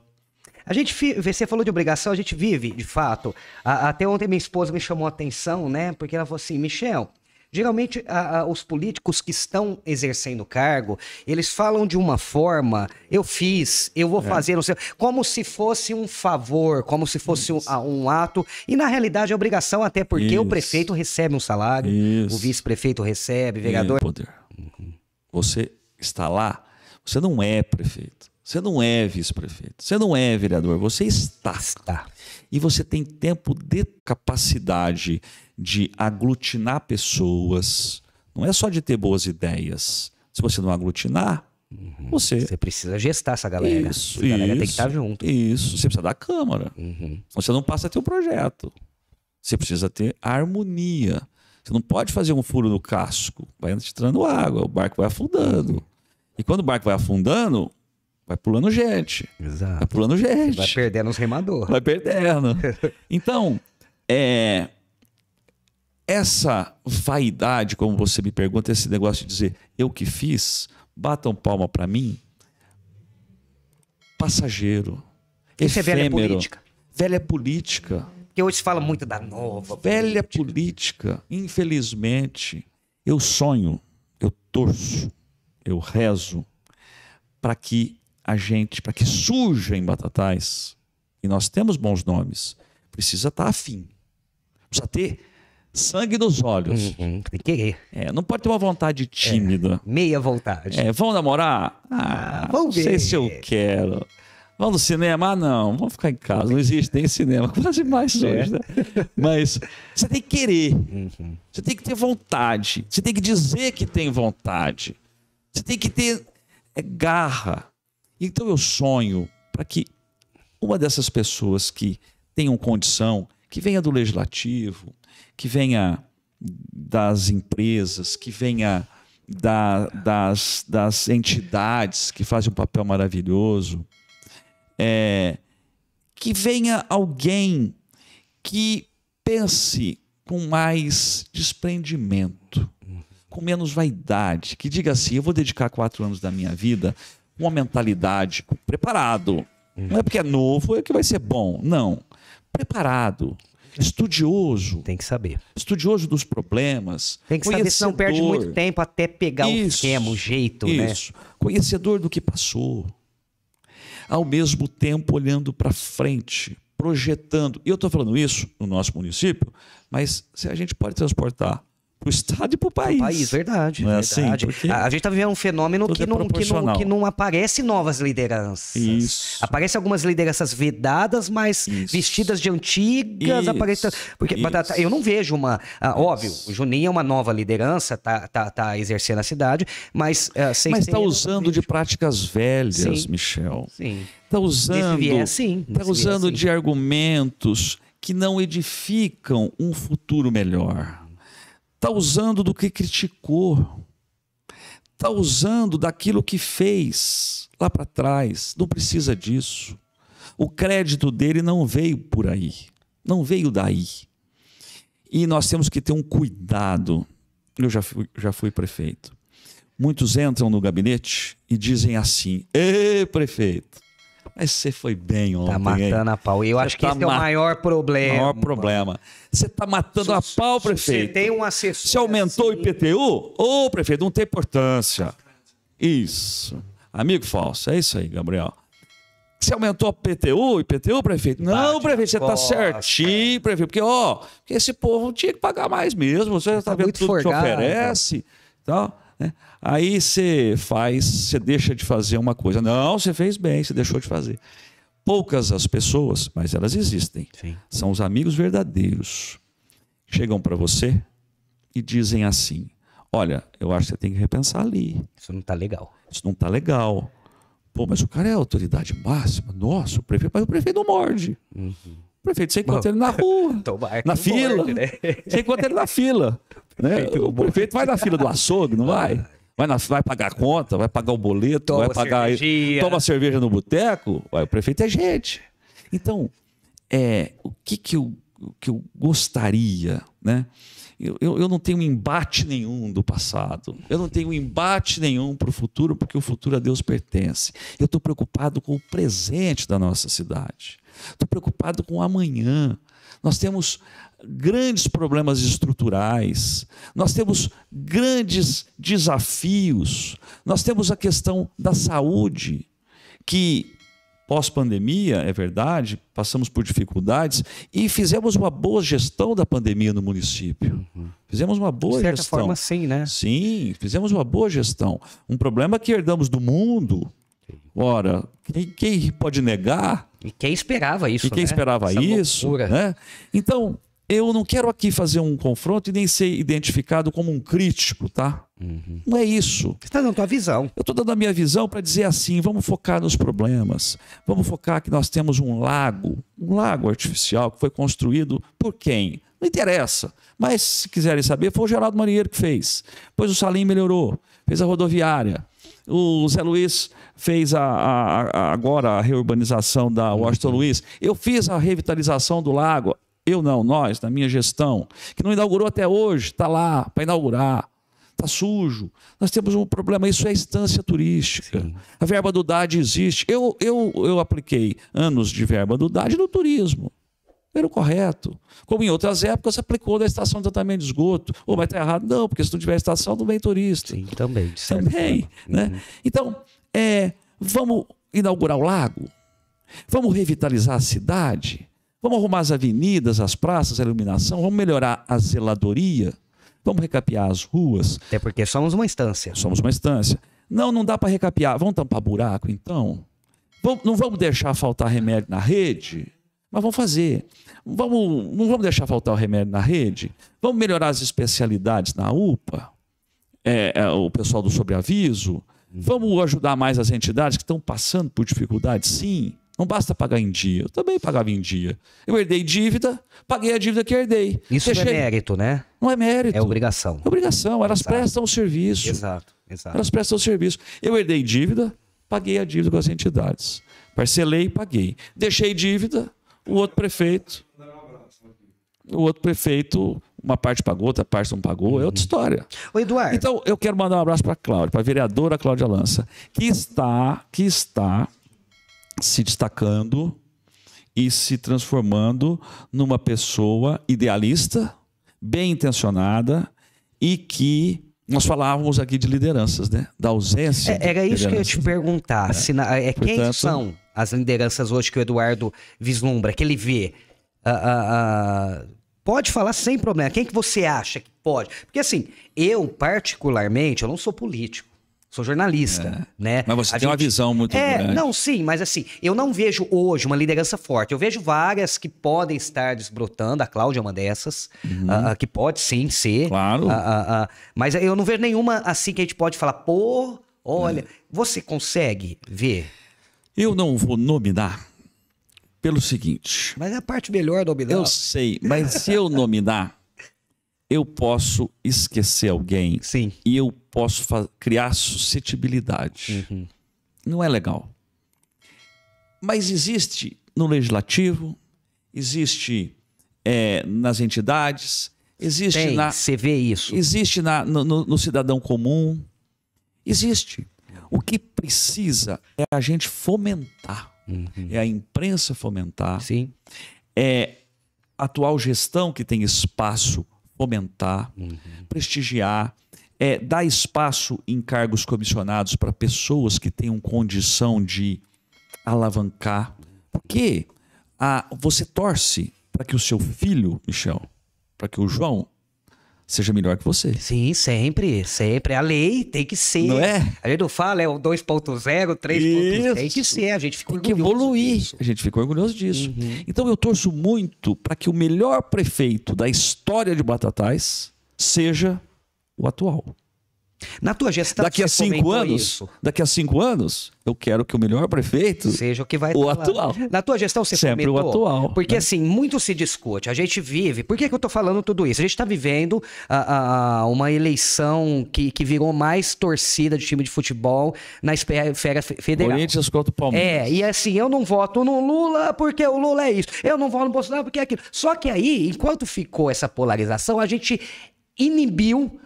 A gente, você falou de obrigação, a gente vive, de fato. A- até ontem minha esposa me chamou a atenção, né? Porque ela falou assim, Michel, geralmente a- a- os políticos que estão exercendo cargo, eles falam de uma forma, eu fiz, eu É. vou fazer, não sei, como se fosse um favor, como se fosse um, um ato, e na realidade é obrigação, até porque o Isso. prefeito recebe um salário, Isso. o vice-prefeito recebe, vereador. É poder. Você está lá, você não é prefeito. Você não é vice-prefeito. Você não é vereador. Você está. Está. E você tem tempo de capacidade de aglutinar pessoas. Não é só de ter boas ideias. Se você não aglutinar, você. Você precisa gestar essa galera. Isso, a galera tem que isso, estar junto. Isso. Você precisa da Câmara. Uhum. Você não passa a ter o projeto. Você precisa ter harmonia. Você não pode fazer um furo no casco. Vai entrando água, o barco vai afundando. E quando o barco vai afundando, vai pulando gente. Exato. Vai pulando gente. Vai perdendo os remadores. Vai perdendo. Então, é, essa vaidade, como você me pergunta, esse negócio de dizer eu que fiz, batam palma para mim, passageiro, Isso é velha efêmero, política. velha política, Porque hoje se fala muito da nova. velha política. Infelizmente, eu sonho, eu torço, eu rezo para que a gente, para que surja em Batatais, e nós temos bons nomes, precisa estar afim. Precisa ter sangue nos olhos. Uhum, tem que querer. É, não pode ter uma vontade tímida. Meia vontade. É, vamos namorar? Ah, vamos não sei ver. se eu quero. Vamos no cinema? Ah, não, vamos ficar em casa. Não existe nem cinema, quase mais É. hoje, né? Mas você tem que querer. Uhum. Você tem que ter vontade. Você tem que dizer que tem vontade. Você tem que ter é, garra. Então eu sonho para que uma dessas pessoas que tenham condição, que venha do legislativo, que venha das empresas, que venha da- das, das entidades que fazem um papel maravilhoso, é, que venha alguém que pense com mais desprendimento, com menos vaidade, que diga assim: eu vou dedicar quatro anos da minha vida com uma mentalidade preparado. Não é porque é novo é que vai ser bom. Não. Preparado, estudioso, Tem que saber. estudioso dos problemas. Tem que saber se não perde muito tempo até pegar o Isso, esquema, o jeito, né? Isso. Conhecedor do que passou. Ao mesmo tempo olhando para frente, projetando. E eu estou falando isso no nosso município, mas se a gente pode transportar para o estado e para o país. País, verdade. Não é verdade. assim? A, a gente tá vivendo um fenômeno que é não, que, não, que não aparece novas lideranças. Isso. Aparecem algumas lideranças vedadas, mas Isso. vestidas de antigas. Isso. Aparece, porque Isso. Batata, eu não vejo uma. ah, óbvio, o Juninho é uma nova liderança, tá, tá, tá exercendo a cidade, mas. ah, sem Mas está usando de práticas velhas, Sim. Michel. Sim. Está usando, viés, sim. Está usando viés, sim. de argumentos que não edificam um futuro melhor. Está usando do que criticou. Está usando daquilo que fez lá para trás. Não precisa disso. O crédito dele não veio por aí. Não veio daí. E nós temos que ter um cuidado. Eu já fui, já fui prefeito. Muitos entram no gabinete e dizem assim: Ê, prefeito, mas você foi bem ontem. Tá hein?" matando a pau. E eu Você acho que tá esse é o ma- maior problema. Maior problema. Você está matando a pau, Você prefeito. tem um assessor. Se aumentou assim, o IPTU? Ô, prefeito, não tem importância. Isso. Amigo falso, é isso aí, Gabriel. Se aumentou o IPTU, IPTU, prefeito? Não, Bate prefeito, você está certinho, prefeito. Porque, ó, porque esse povo tinha que pagar mais mesmo. Você está Tá vendo tudo que oferece. Tal, né? Aí você faz, você deixa de fazer uma coisa. Não, você fez bem, você deixou de fazer. Poucas as pessoas, mas elas existem. Sim. São os amigos verdadeiros. Chegam para você e dizem assim: Olha, eu acho que você tem que repensar ali. Isso não tá legal. Isso não está legal. Pô, mas o cara é a autoridade máxima. Nossa, o prefeito, mas o prefeito não morde. O prefeito, você encontra ele na rua, que na fila. morde, né? Você encontra ele na fila. Né? O prefeito vai na fila do açougue, não vai? Vai, na- vai pagar a conta, vai pagar o boleto, Toma vai pagar. cervejinha. Toma cerveja no boteco. O prefeito é gente. Então, é, o que, que, eu, que eu gostaria, né? Eu, eu, eu não tenho embate nenhum do passado. Eu não tenho embate nenhum para o futuro, porque o futuro a Deus pertence. Eu estou preocupado com o presente da nossa cidade. Estou preocupado com o amanhã. Nós temos grandes problemas estruturais, nós temos grandes desafios, nós temos a questão da saúde, que pós-pandemia, é verdade, passamos por dificuldades e fizemos uma boa gestão da pandemia no município. Fizemos uma boa De certa gestão. forma, sim, né? Sim, fizemos uma boa gestão. Um problema que herdamos do mundo. Ora, quem, quem pode negar? E quem esperava isso, E quem né? esperava Essa isso? loucura. Né? Então, eu não quero aqui fazer um confronto e nem ser identificado como um crítico, tá? Uhum. Não é isso. Você está dando a tua visão. Eu estou dando a minha visão para dizer assim: vamos focar nos problemas. Vamos focar que nós temos um lago, um lago artificial que foi construído por quem? Não interessa. Mas se quiserem saber, foi o Geraldo Marinheiro que fez. Depois o Salim melhorou, fez a rodoviária. O Zé Luiz fez a, a- a- agora a reurbanização da Washington Luiz. Eu fiz a revitalização do lago. Eu não, nós, na minha gestão, que não inaugurou até hoje, está lá para inaugurar está sujo. Nós temos um problema, isso é instância turística. A verba do DAD existe. Eu, eu, eu apliquei anos de verba do DAD no turismo. Era o correto. Como em outras épocas, aplicou na estação de tratamento de esgoto. Ou vai estar errado? Não, porque se não tiver estação, não vem turista. Sim, também. Também. forma. Né? Então, é, vamos inaugurar o lago? Vamos revitalizar a cidade? Vamos arrumar as avenidas, as praças, a iluminação, vamos melhorar a zeladoria, vamos recapear as ruas. Até porque somos uma instância. Somos uma instância. Não, não dá para recapear. Vamos tampar buraco, então? Vamos, não vamos deixar faltar remédio na rede? Mas vamos fazer. Vamos, não vamos deixar faltar o remédio na rede? Vamos melhorar as especialidades na UPA? É, é, o pessoal do sobreaviso? Vamos ajudar mais as entidades que estão passando por dificuldades? Sim. Não basta pagar em dia. Eu também pagava em dia. Eu herdei dívida, paguei a dívida que herdei. Isso Deixei... não é mérito, né? Não é mérito. É obrigação. É obrigação. Elas Exato. prestam o serviço. Exato, exato. Elas prestam o serviço. Eu herdei dívida, paguei a dívida com as entidades. Parcelei, paguei. Deixei dívida, o outro prefeito. O outro prefeito, uma parte pagou, outra parte não pagou, é outra história. Ô Eduardo. Então, eu quero mandar um abraço para a Cláudia, para a vereadora Cláudia Lança, que está, que está se destacando e se transformando numa pessoa idealista, bem intencionada e que nós falávamos aqui de lideranças, né? Da ausência. É, era isso que eu ia te perguntar. É. Se na, é, Portanto, quem são as lideranças hoje que o Eduardo vislumbra, que ele vê? Uh, uh, uh, pode falar sem problema. Quem que você acha que pode? Porque assim, eu particularmente, eu não sou político. Sou jornalista, é. né? Mas você a tem gente... uma visão muito é, grande. Não, sim, mas assim, eu não vejo hoje uma liderança forte. Eu vejo várias que podem estar desbrotando. A Cláudia é uma dessas, uhum. uh, que pode sim ser. Claro. Mas eu não vejo nenhuma assim que a gente pode falar, pô, olha, é. você consegue ver? Eu não vou nominar pelo seguinte. Mas é a parte melhor do nominar. Eu sei, mas se eu nominar, eu posso esquecer alguém Sim. e eu posso criar suscetibilidade. Uhum. Não é legal. Mas existe no legislativo, existe é, nas entidades, existe Tem, na. Você vê isso. Existe na, no, no cidadão comum. Existe. O que precisa é a gente fomentar. Uhum. É a imprensa fomentar. Sim. É a atual gestão que tem espaço fomentar, uhum. prestigiar, é, dar espaço em cargos comissionados para pessoas que tenham condição de alavancar. Porque a, você torce para que o seu filho, Michel, para que o João seja melhor que você. Sim, sempre, sempre. A lei tem que ser. Não é? A gente não fala, é o 2.0, 3.0. Tem que ser, a gente fica Tem que evoluir. Disso. A gente fica orgulhoso disso. Uhum. Então eu torço muito para que o melhor prefeito da história de Batatais seja o atual. Na tua gestão, daqui a cinco anos, isso. daqui a cinco anos, eu quero que o melhor prefeito seja o que vai o atual. Na tua gestão você sempre comentou, o atual, porque né? assim muito se discute. A gente vive. Por que, que eu estou falando tudo isso? A gente está vivendo a, a, uma eleição que, que virou mais torcida de time de futebol na esfera federal. Corinthians contra o Palmeiras. É e assim eu não voto no Lula porque o Lula é isso. Eu não voto no Bolsonaro porque é aquilo. Só que aí, enquanto ficou essa polarização, a gente inibiu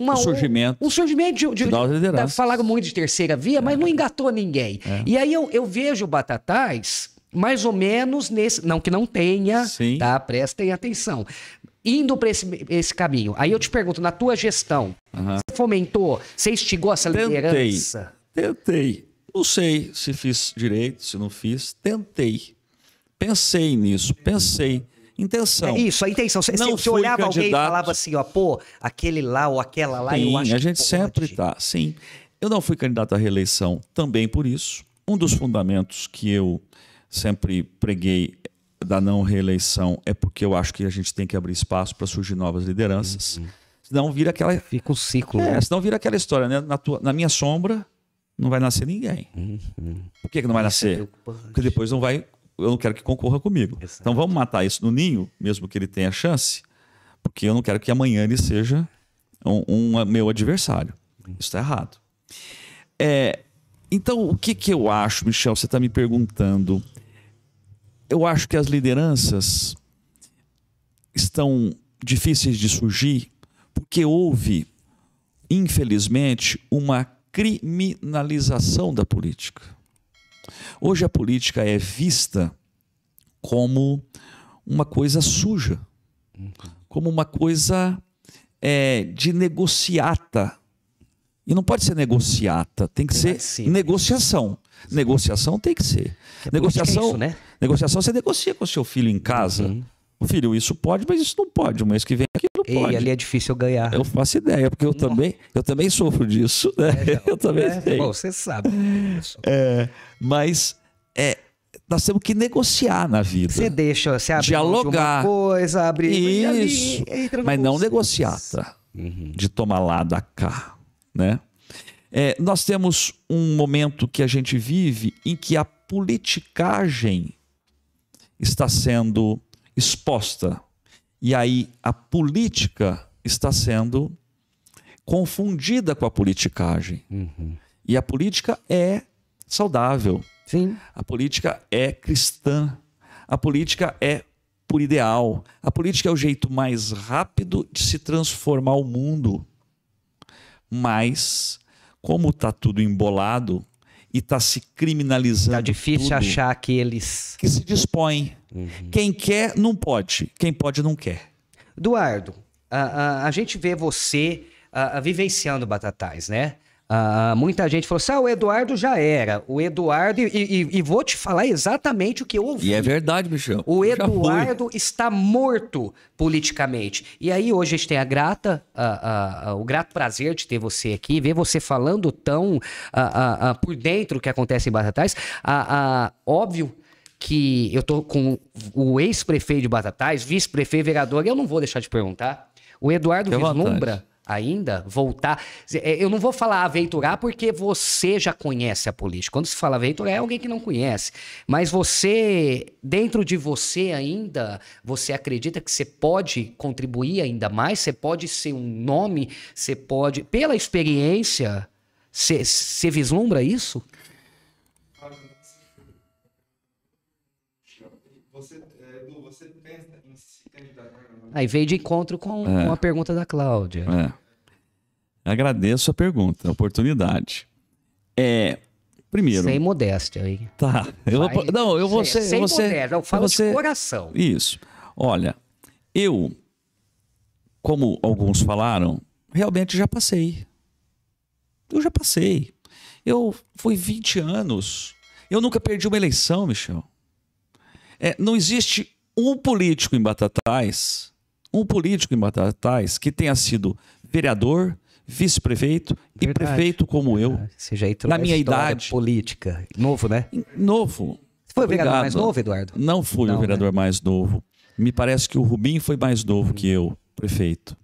uma, um surgimento. Um, um surgimento de. de, de falaram muito de terceira via, é. mas não engatou ninguém. É. E aí eu, eu vejo Batatais mais ou menos nesse. Não que não tenha, Sim. tá? Prestem atenção. Indo para esse, esse caminho. Aí eu te pergunto, na tua gestão, uhum. você fomentou, você instigou essa Tentei. liderança? Tentei. Não sei se fiz direito, se não fiz. Tentei. Pensei nisso, pensei intenção. É isso, a intenção. Você, não você olhava candidato... alguém e falava assim, ó, pô, aquele lá ou aquela lá, sim, eu acho a gente sempre tá, sim. Eu não fui candidato à reeleição também por isso. Um dos fundamentos que eu sempre preguei da não reeleição é porque eu acho que a gente tem que abrir espaço para surgir novas lideranças. Uhum. Senão vira aquela. Fica o um ciclo. É, senão vira aquela história, né? Na, tua, na minha sombra não vai nascer ninguém. Uhum. Por que, que não vai Isso nascer? É porque depois não vai eu não quero que concorra comigo. Exato. Então vamos matar isso no ninho, mesmo que ele tenha chance, porque eu não quero que amanhã ele seja um, um meu adversário. Isso está errado. É, então, o que, que eu acho, Michel? Você está me perguntando. Eu acho que as lideranças estão difíceis de surgir porque houve, infelizmente, uma criminalização da política. Hoje a política é vista como uma coisa suja, como uma coisa é, de negociata, E não pode ser negociata, tem que É ser simples. negociação. Negociação tem que ser. É negociação, é isso, né? negociação você negocia com o seu filho em casa. Uhum. O filho, isso pode, mas isso não pode. O mês que vem aqui não E pode. ali é difícil ganhar. Eu faço ideia, porque eu também, eu também sofro disso. Né? eu também É, sei. Bom, você sabe. disso. É, mas é, nós temos que negociar na vida. Você deixa, você abre Dialogar. coisa, abre e ali Isso. entra no Mas não bolso. negociata Uhum. de tomar lá da cá, né? É, nós temos um momento que a gente vive em que a politicagem está sendo exposta e aí a política está sendo confundida com a politicagem Uhum. e a política é saudável, Sim. a política é cristã. A política é por ideal. A política é o jeito mais rápido de se transformar o mundo. Mas, como está tudo embolado e está se criminalizando. Tá difícil tudo, achar que eles. Que se dispõe. Quem quer, não pode. Quem pode, não quer. Eduardo, a, a, a gente vê você a, a vivenciando Batatais, né? Ah, muita gente falou assim: ah, o Eduardo já era. O Eduardo. E, e- e vou te falar exatamente o que eu ouvi. E é verdade, Michel. O. Eduardo está morto politicamente. E aí hoje a gente tem a grata, a- a- a- o grato prazer de ter você aqui, ver você falando tão a- a- a, por dentro o que acontece em Batatais. A- a- óbvio que eu tô com o ex-prefeito de Batatais, vice-prefeito, vereador, e eu não vou deixar de perguntar. O Eduardo à vislumbra vontade. ainda voltar. É, Eu não vou falar aventurar porque você já conhece a política. Quando se fala aventurar, é alguém que não conhece. Mas você, dentro de você ainda, você acredita que você pode contribuir ainda mais? Você pode ser um nome? Você pode, pela experiência, você, você vislumbra isso? Você, é, Edu, você pensa em se candidatar novamente? Aí veio de encontro com, É. com a pergunta da Cláudia. É. Agradeço a pergunta, a oportunidade. É, primeiro, Sem modéstia aí. tá. Eu Vai. vou, não, eu vou ser, sem ser- modéstia, eu falo você- de coração. Isso. Olha, eu, como alguns falaram, realmente já passei. Eu já passei. Eu fui 20 anos. Eu nunca perdi uma eleição, Michel. É, não existe um político em Batatais, um político em Batatais que tenha sido vereador, vice-prefeito e prefeito como eu. Você já entrou Na na minha idade. política. Novo, né? Novo. Você foi o vereador mais novo, Eduardo? Não fui Não, o vereador mais novo. Me parece que o Rubim foi mais novo que eu, prefeito.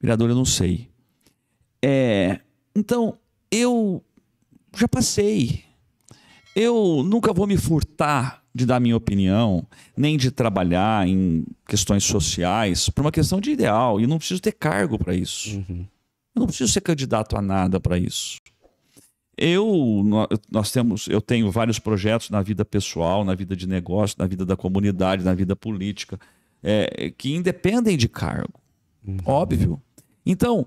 Vereador, eu não sei. É, então, eu já passei. Eu nunca vou me furtar de dar minha opinião, nem de trabalhar em questões sociais, por uma questão de ideal. E eu não preciso ter cargo para isso. Uhum. Eu não preciso ser candidato a nada para isso. Eu, nó- nós temos, eu tenho vários projetos na vida pessoal, na vida de negócio, na vida da comunidade, na vida política, é, que independem de cargo, óbvio. Então,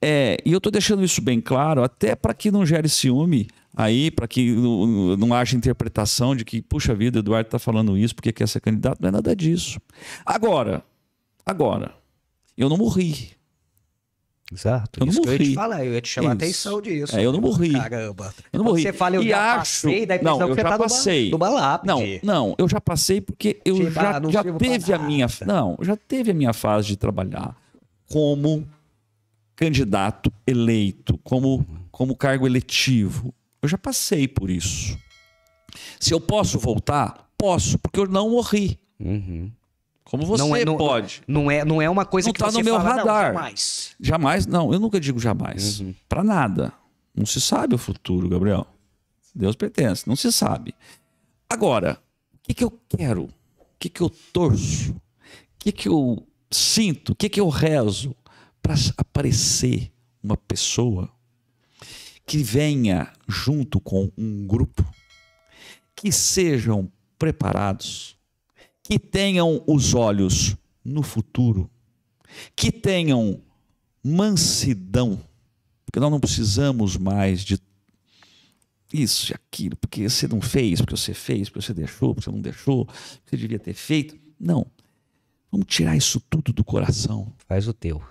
é, e eu estou deixando isso bem claro, até para que não gere ciúme aí, para que não, não haja interpretação de que, puxa vida, Eduardo está falando isso porque quer ser candidato. Não é nada disso. Agora, agora, eu não morri. Exato. Eu não que eu ia te morri. falar, eu ia te chamar a Isso. atenção disso. É, eu não morri. Caramba. Eu não morri. Você fala, eu E já acho- passei, a Não, eu já tá passei. numa, numa lápide. Não, não, eu já passei porque eu Tipo, já, já teve a minha. Não, já teve a minha fase de trabalhar como candidato eleito, como, como cargo eletivo. Eu já passei por isso. Se eu posso voltar, posso, porque eu não morri. Uhum. Como você Não é- não- pode. Não, é, não é uma coisa Não que tá você no meu fala, não, radar. jamais. Jamais, não, eu nunca digo jamais. Uhum. Pra nada. Não se sabe o futuro, Gabriel. Deus pertence, não se sabe. Agora, o que, que eu quero? O que, que eu torço? O que, que eu sinto? O que, que eu rezo para aparecer uma pessoa que venha junto com um grupo, que sejam preparados, que tenham os olhos no futuro, que tenham mansidão, porque nós não precisamos mais de isso e aquilo, porque você não fez, porque você fez, porque você deixou, porque você não deixou, porque você devia ter feito. Não. Vamos tirar isso tudo do coração. Faz o teu.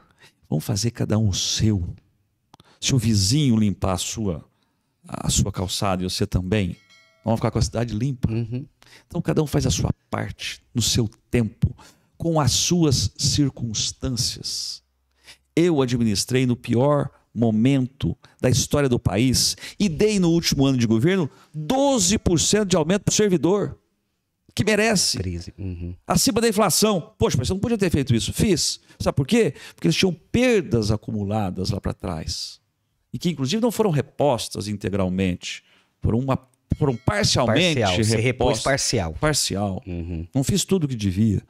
Vamos fazer cada um o seu. se o vizinho limpar a sua, a sua calçada e você também, vamos ficar com a cidade limpa. Uhum. Então cada um faz a sua parte, no seu tempo, com as suas circunstâncias. Eu administrei no pior momento da história do país e dei no último ano de governo 12% de aumento para o servidor, que merece, Crise. Uhum. acima da inflação. Poxa, mas você não podia ter feito isso. Fiz. Sabe por quê? Porque eles tinham perdas acumuladas lá para trás. E que, inclusive, não foram repostas integralmente. Foram, uma, foram parcialmente Parcial. Você repôs repostas. parcial. Parcial. Uhum. Não fiz tudo o que devia.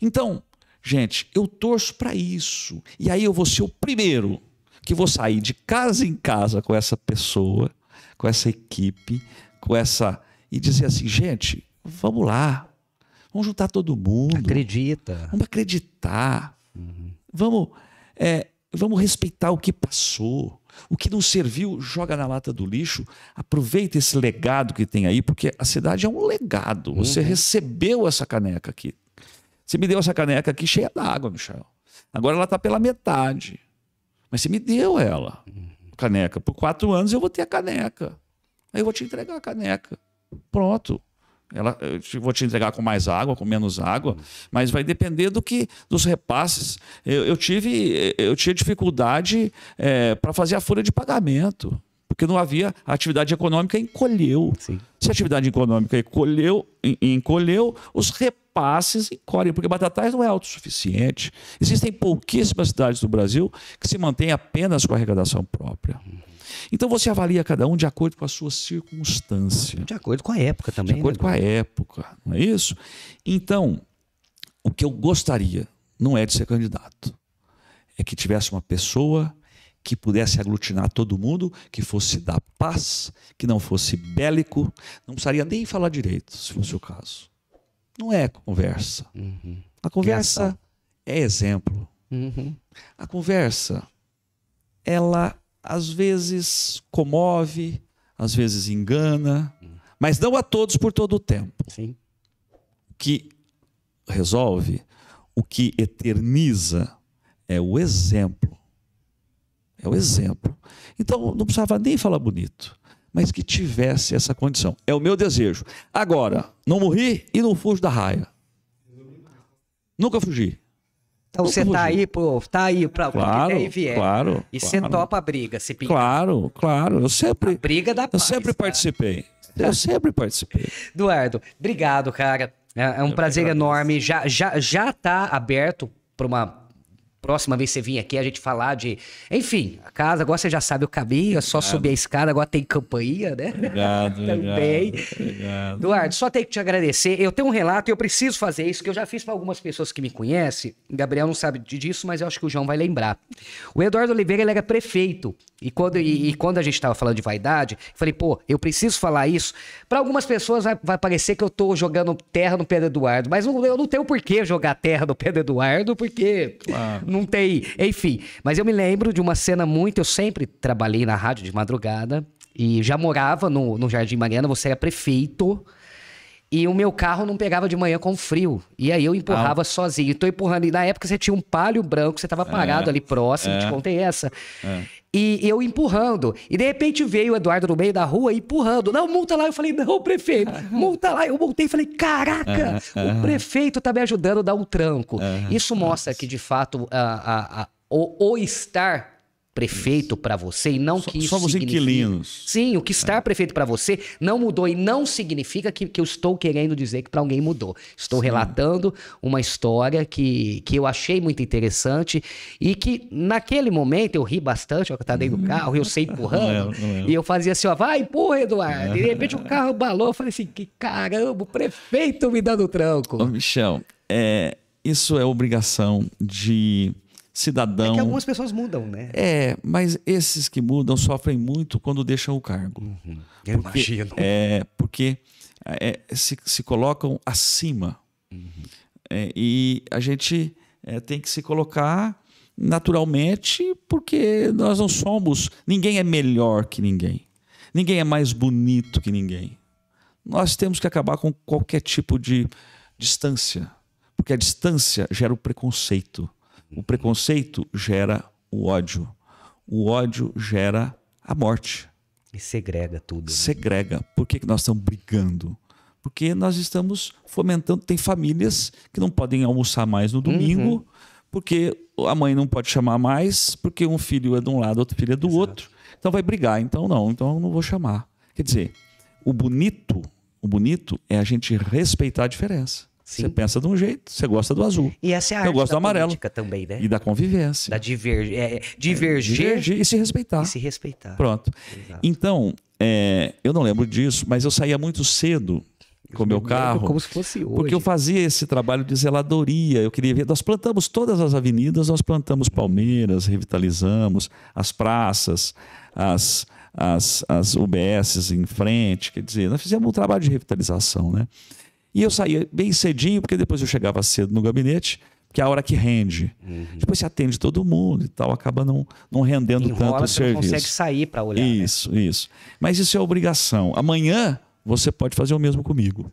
Então, gente, eu torço para isso. E aí eu vou ser o primeiro que vou sair de casa em casa com essa pessoa, com essa equipe, com essa e dizer assim, gente, vamos lá. Vamos juntar todo mundo. Acredita. Vamos acreditar. Vamos, é, vamos respeitar o que passou. O que não serviu, joga na lata do lixo. Aproveita esse legado que tem aí, porque a cidade é um legado. Você recebeu essa caneca aqui. Você me deu essa caneca aqui cheia d'água, Michel. Agora ela está pela metade. Mas você me deu ela, a caneca. Por quatro anos eu vou ter a caneca. Aí eu vou te entregar a caneca. Pronto. Ela, eu vou te entregar com mais água, com menos água, mas vai depender do que dos repasses. Eu, eu tive, eu tinha dificuldade para fazer a folha de pagamento, porque não havia a atividade econômica encolheu. Sim. Se a atividade econômica encolheu, en- encolheu, os repasses encolhem, porque Batatais não é autossuficiente. Existem pouquíssimas cidades do Brasil que se mantêm apenas com arrecadação própria. Então você avalia cada um de acordo com a sua circunstância De acordo com a época também. de acordo né? com a época, não é isso? Então, o que eu gostaria não é de ser candidato, é que tivesse uma pessoa que pudesse aglutinar todo mundo, que fosse da paz, que não fosse bélico, não precisaria nem falar direito, se fosse o caso. Não é conversa. A conversa é exemplo. Uhum. A conversa, ela às vezes comove, às vezes engana, mas não a todos por todo o tempo. Sim. O que resolve, o que eterniza é o exemplo. É o exemplo. Então não precisava nem falar bonito, mas que tivesse essa condição. É o meu desejo. Agora, não morri e não fujo da raia. Nunca fugi. Então você tá fugi. aí, pô, tá aí que Claro, e vier. claro. E você claro. topa a briga, se. Claro, claro. Eu sempre, Briga da eu paz. sempre cara. participei. Eu sempre participei. Eduardo, obrigado, cara. É, é um que prazer enorme. Já, já, já tá aberto para uma próxima vez que você vir aqui a gente falar de. Enfim, a casa, agora você já sabe o caminho, é só subir a escada, agora tem campainha, né? Obrigado, Também. obrigado. Eduardo, só tenho que te agradecer. Eu tenho um relato e eu preciso fazer isso, que eu já fiz para algumas pessoas que me conhecem. Gabriel não sabe disso, mas eu acho que o João vai lembrar. O Eduardo Oliveira, ele era prefeito. E quando, e, e quando a gente estava falando de vaidade, eu falei, pô, eu preciso falar isso. Para algumas pessoas vai, vai parecer que eu tô jogando terra no pé do Eduardo, mas eu não tenho por que jogar terra no pé do Eduardo, porque Claro. Não tem. Enfim, mas eu me lembro de uma cena muito. Eu sempre trabalhei na rádio de madrugada e já morava no, no Jardim Mariana, você era prefeito. E o meu carro não pegava de manhã com frio. E aí eu empurrava sozinho. Tô empurrando. E na época você tinha um palio branco, você tava parado ali próximo, te contei essa. E eu empurrando. E de repente veio o Eduardo no meio da rua empurrando. Não, multa lá. Eu falei, não, prefeito, multa lá. Eu multei e falei, caraca, o prefeito tá me ajudando a dar um tranco. Isso mostra que, de fato, a, a- a- o, o estar prefeito para você e não que isso somos inquilinos. Sim, o que estar prefeito para você não mudou e não significa que, que eu estou querendo dizer que para alguém mudou. Estou relatando uma história que, que eu achei muito interessante e que naquele momento eu ri bastante, ó, que eu tava dentro do carro, eu sei empurrando, Não é, não é. e eu fazia assim, ó, vai, empurra, Eduardo. E de repente o carro balou, eu falei assim, que caramba, o prefeito me dando tranco. Ô, Michel, é, isso é obrigação de cidadão. É que algumas pessoas mudam, né? É, mas esses que mudam sofrem muito quando deixam o cargo. Eu Porque- imagino. É, porque é, se, se colocam acima. É, e a gente é, tem que se colocar naturalmente, porque nós não somos. Ninguém é melhor que ninguém. Ninguém é mais bonito que ninguém. Nós temos que acabar com qualquer tipo de distância, porque a distância gera o preconceito. O preconceito gera o ódio. o ódio gera a morte. E segrega tudo. né? Segrega. Por que, que nós estamos brigando? Porque nós estamos fomentando. Tem famílias que não podem almoçar mais no domingo, porque a mãe não pode chamar mais, porque um filho é de um lado, outro filho é do outro. Então vai brigar. Então não, então eu não vou chamar. Quer dizer, o bonito, o bonito é a gente respeitar a diferença. Sim. Você pensa de um jeito, você gosta do azul. E essa é a Eu arte gosto da do amarelo. também, né? E da convivência. Da diver... é, divergir Divergir e se respeitar. e se respeitar. Pronto. Exato. Então, é, eu não lembro disso, mas eu saía muito cedo com o meu Eu carro. Como se fosse hoje. Porque eu fazia esse trabalho de zeladoria, eu queria ver. Nós plantamos todas as avenidas, nós plantamos palmeiras, revitalizamos as praças, as, as, as UBSs em frente, quer dizer, nós fizemos um trabalho de revitalização, né? E eu saía bem cedinho, porque depois eu chegava cedo no gabinete, que é a hora que rende. Depois você atende todo mundo e tal, acaba não, não rendendo tanto Enrola, o você serviço. consegue sair para olhar. né? Isso, isso. Mas isso é obrigação. Amanhã você pode fazer o mesmo comigo.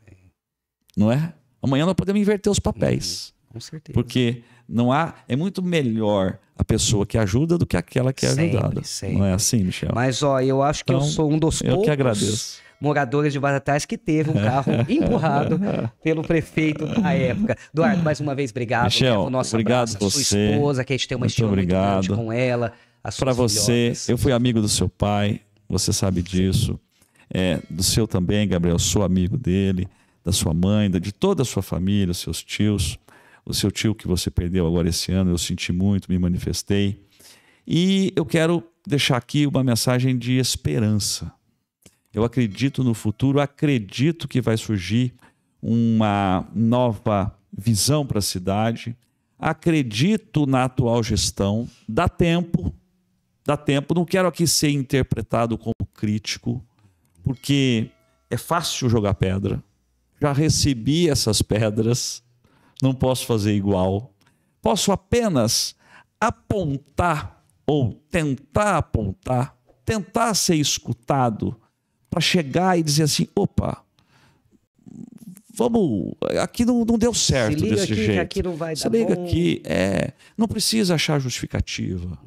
Não é? Amanhã nós podemos inverter os papéis. Com certeza. Porque não há. É muito melhor a pessoa que ajuda do que aquela que é Sempre, ajudada. sempre. Não é assim, Michel? Mas, ó, eu acho que eu Então, sou um dos eu que poucos agradeço. Moradores de Batatais que teve um carro empurrado pelo prefeito da época. Eduardo, mais uma vez, obrigado. Michel, o nosso obrigado abraço à sua você. esposa, que a gente tem uma Muito estima muito grande obrigado. com ela. Para você, eu fui amigo do seu pai, você sabe disso. É, do seu também, Gabriel, sou amigo dele, da sua mãe, de toda a sua família, os seus tios. O seu tio que você perdeu agora esse ano, eu senti muito, me manifestei. E eu quero deixar aqui uma mensagem de esperança. Eu acredito no futuro, acredito que vai surgir uma nova visão para a cidade. Acredito na atual gestão. Dá tempo, dá tempo. Não quero aqui ser interpretado como crítico, porque é fácil jogar pedra. Já recebi essas pedras, não posso fazer igual. Posso apenas apontar ou tentar apontar, tentar ser escutado para chegar e dizer assim: opa, vamos, aqui não, não deu certo desse aqui, jeito. aqui não vai Se dar liga bom. aqui, é, não precisa achar justificativa.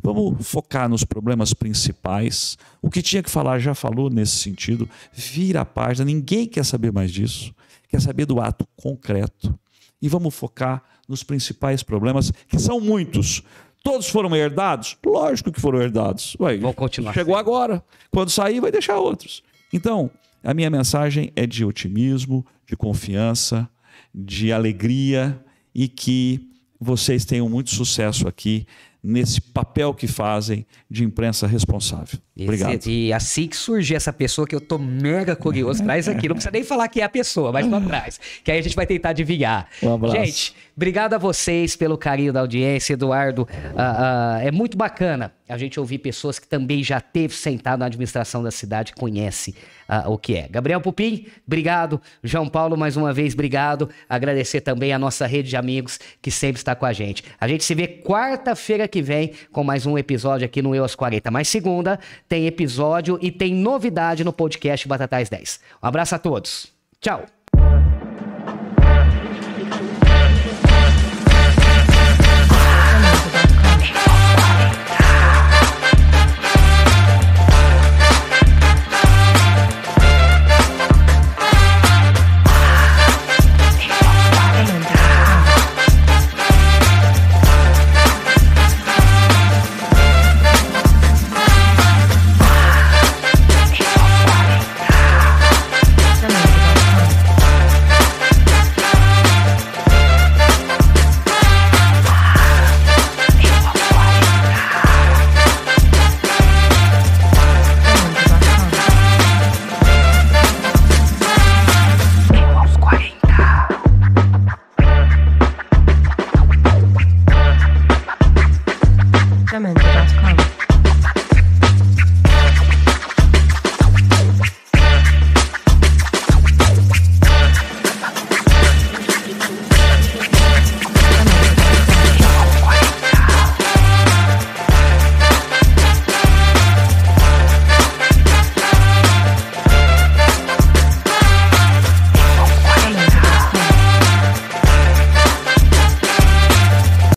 Vamos focar nos problemas principais. O que tinha que falar já falou nesse sentido. Vira a página, ninguém quer saber mais disso. Quer saber do ato concreto. E vamos focar nos principais problemas, que são muitos. Todos foram herdados? Lógico que foram herdados. Ué, Vão continuar Chegou sendo. agora. Quando sair, vai deixar outros. Então, a minha mensagem é de otimismo, de confiança, de alegria e que vocês tenham muito sucesso aqui nesse papel que fazem de imprensa responsável. Obrigado. E assim que surgir essa pessoa que eu tô mega curioso, traz aqui. Não precisa nem falar que é a pessoa, mas não traz. Que aí a gente vai tentar adivinhar. Um abraço. Gente, obrigado a vocês pelo carinho da audiência, Eduardo. Ah, ah, é muito bacana a gente ouvir pessoas que também já teve sentado na administração da cidade, conhece ah, o que é. Gabriel Pupim, obrigado. João Paulo, mais uma vez, obrigado. Agradecer também a nossa rede de amigos que sempre está com a gente. A gente se vê quarta-feira que vem com mais um episódio aqui no Eu às 40. Mas segunda tem episódio e tem novidade no podcast Batatais 10. Um abraço a todos. Tchau.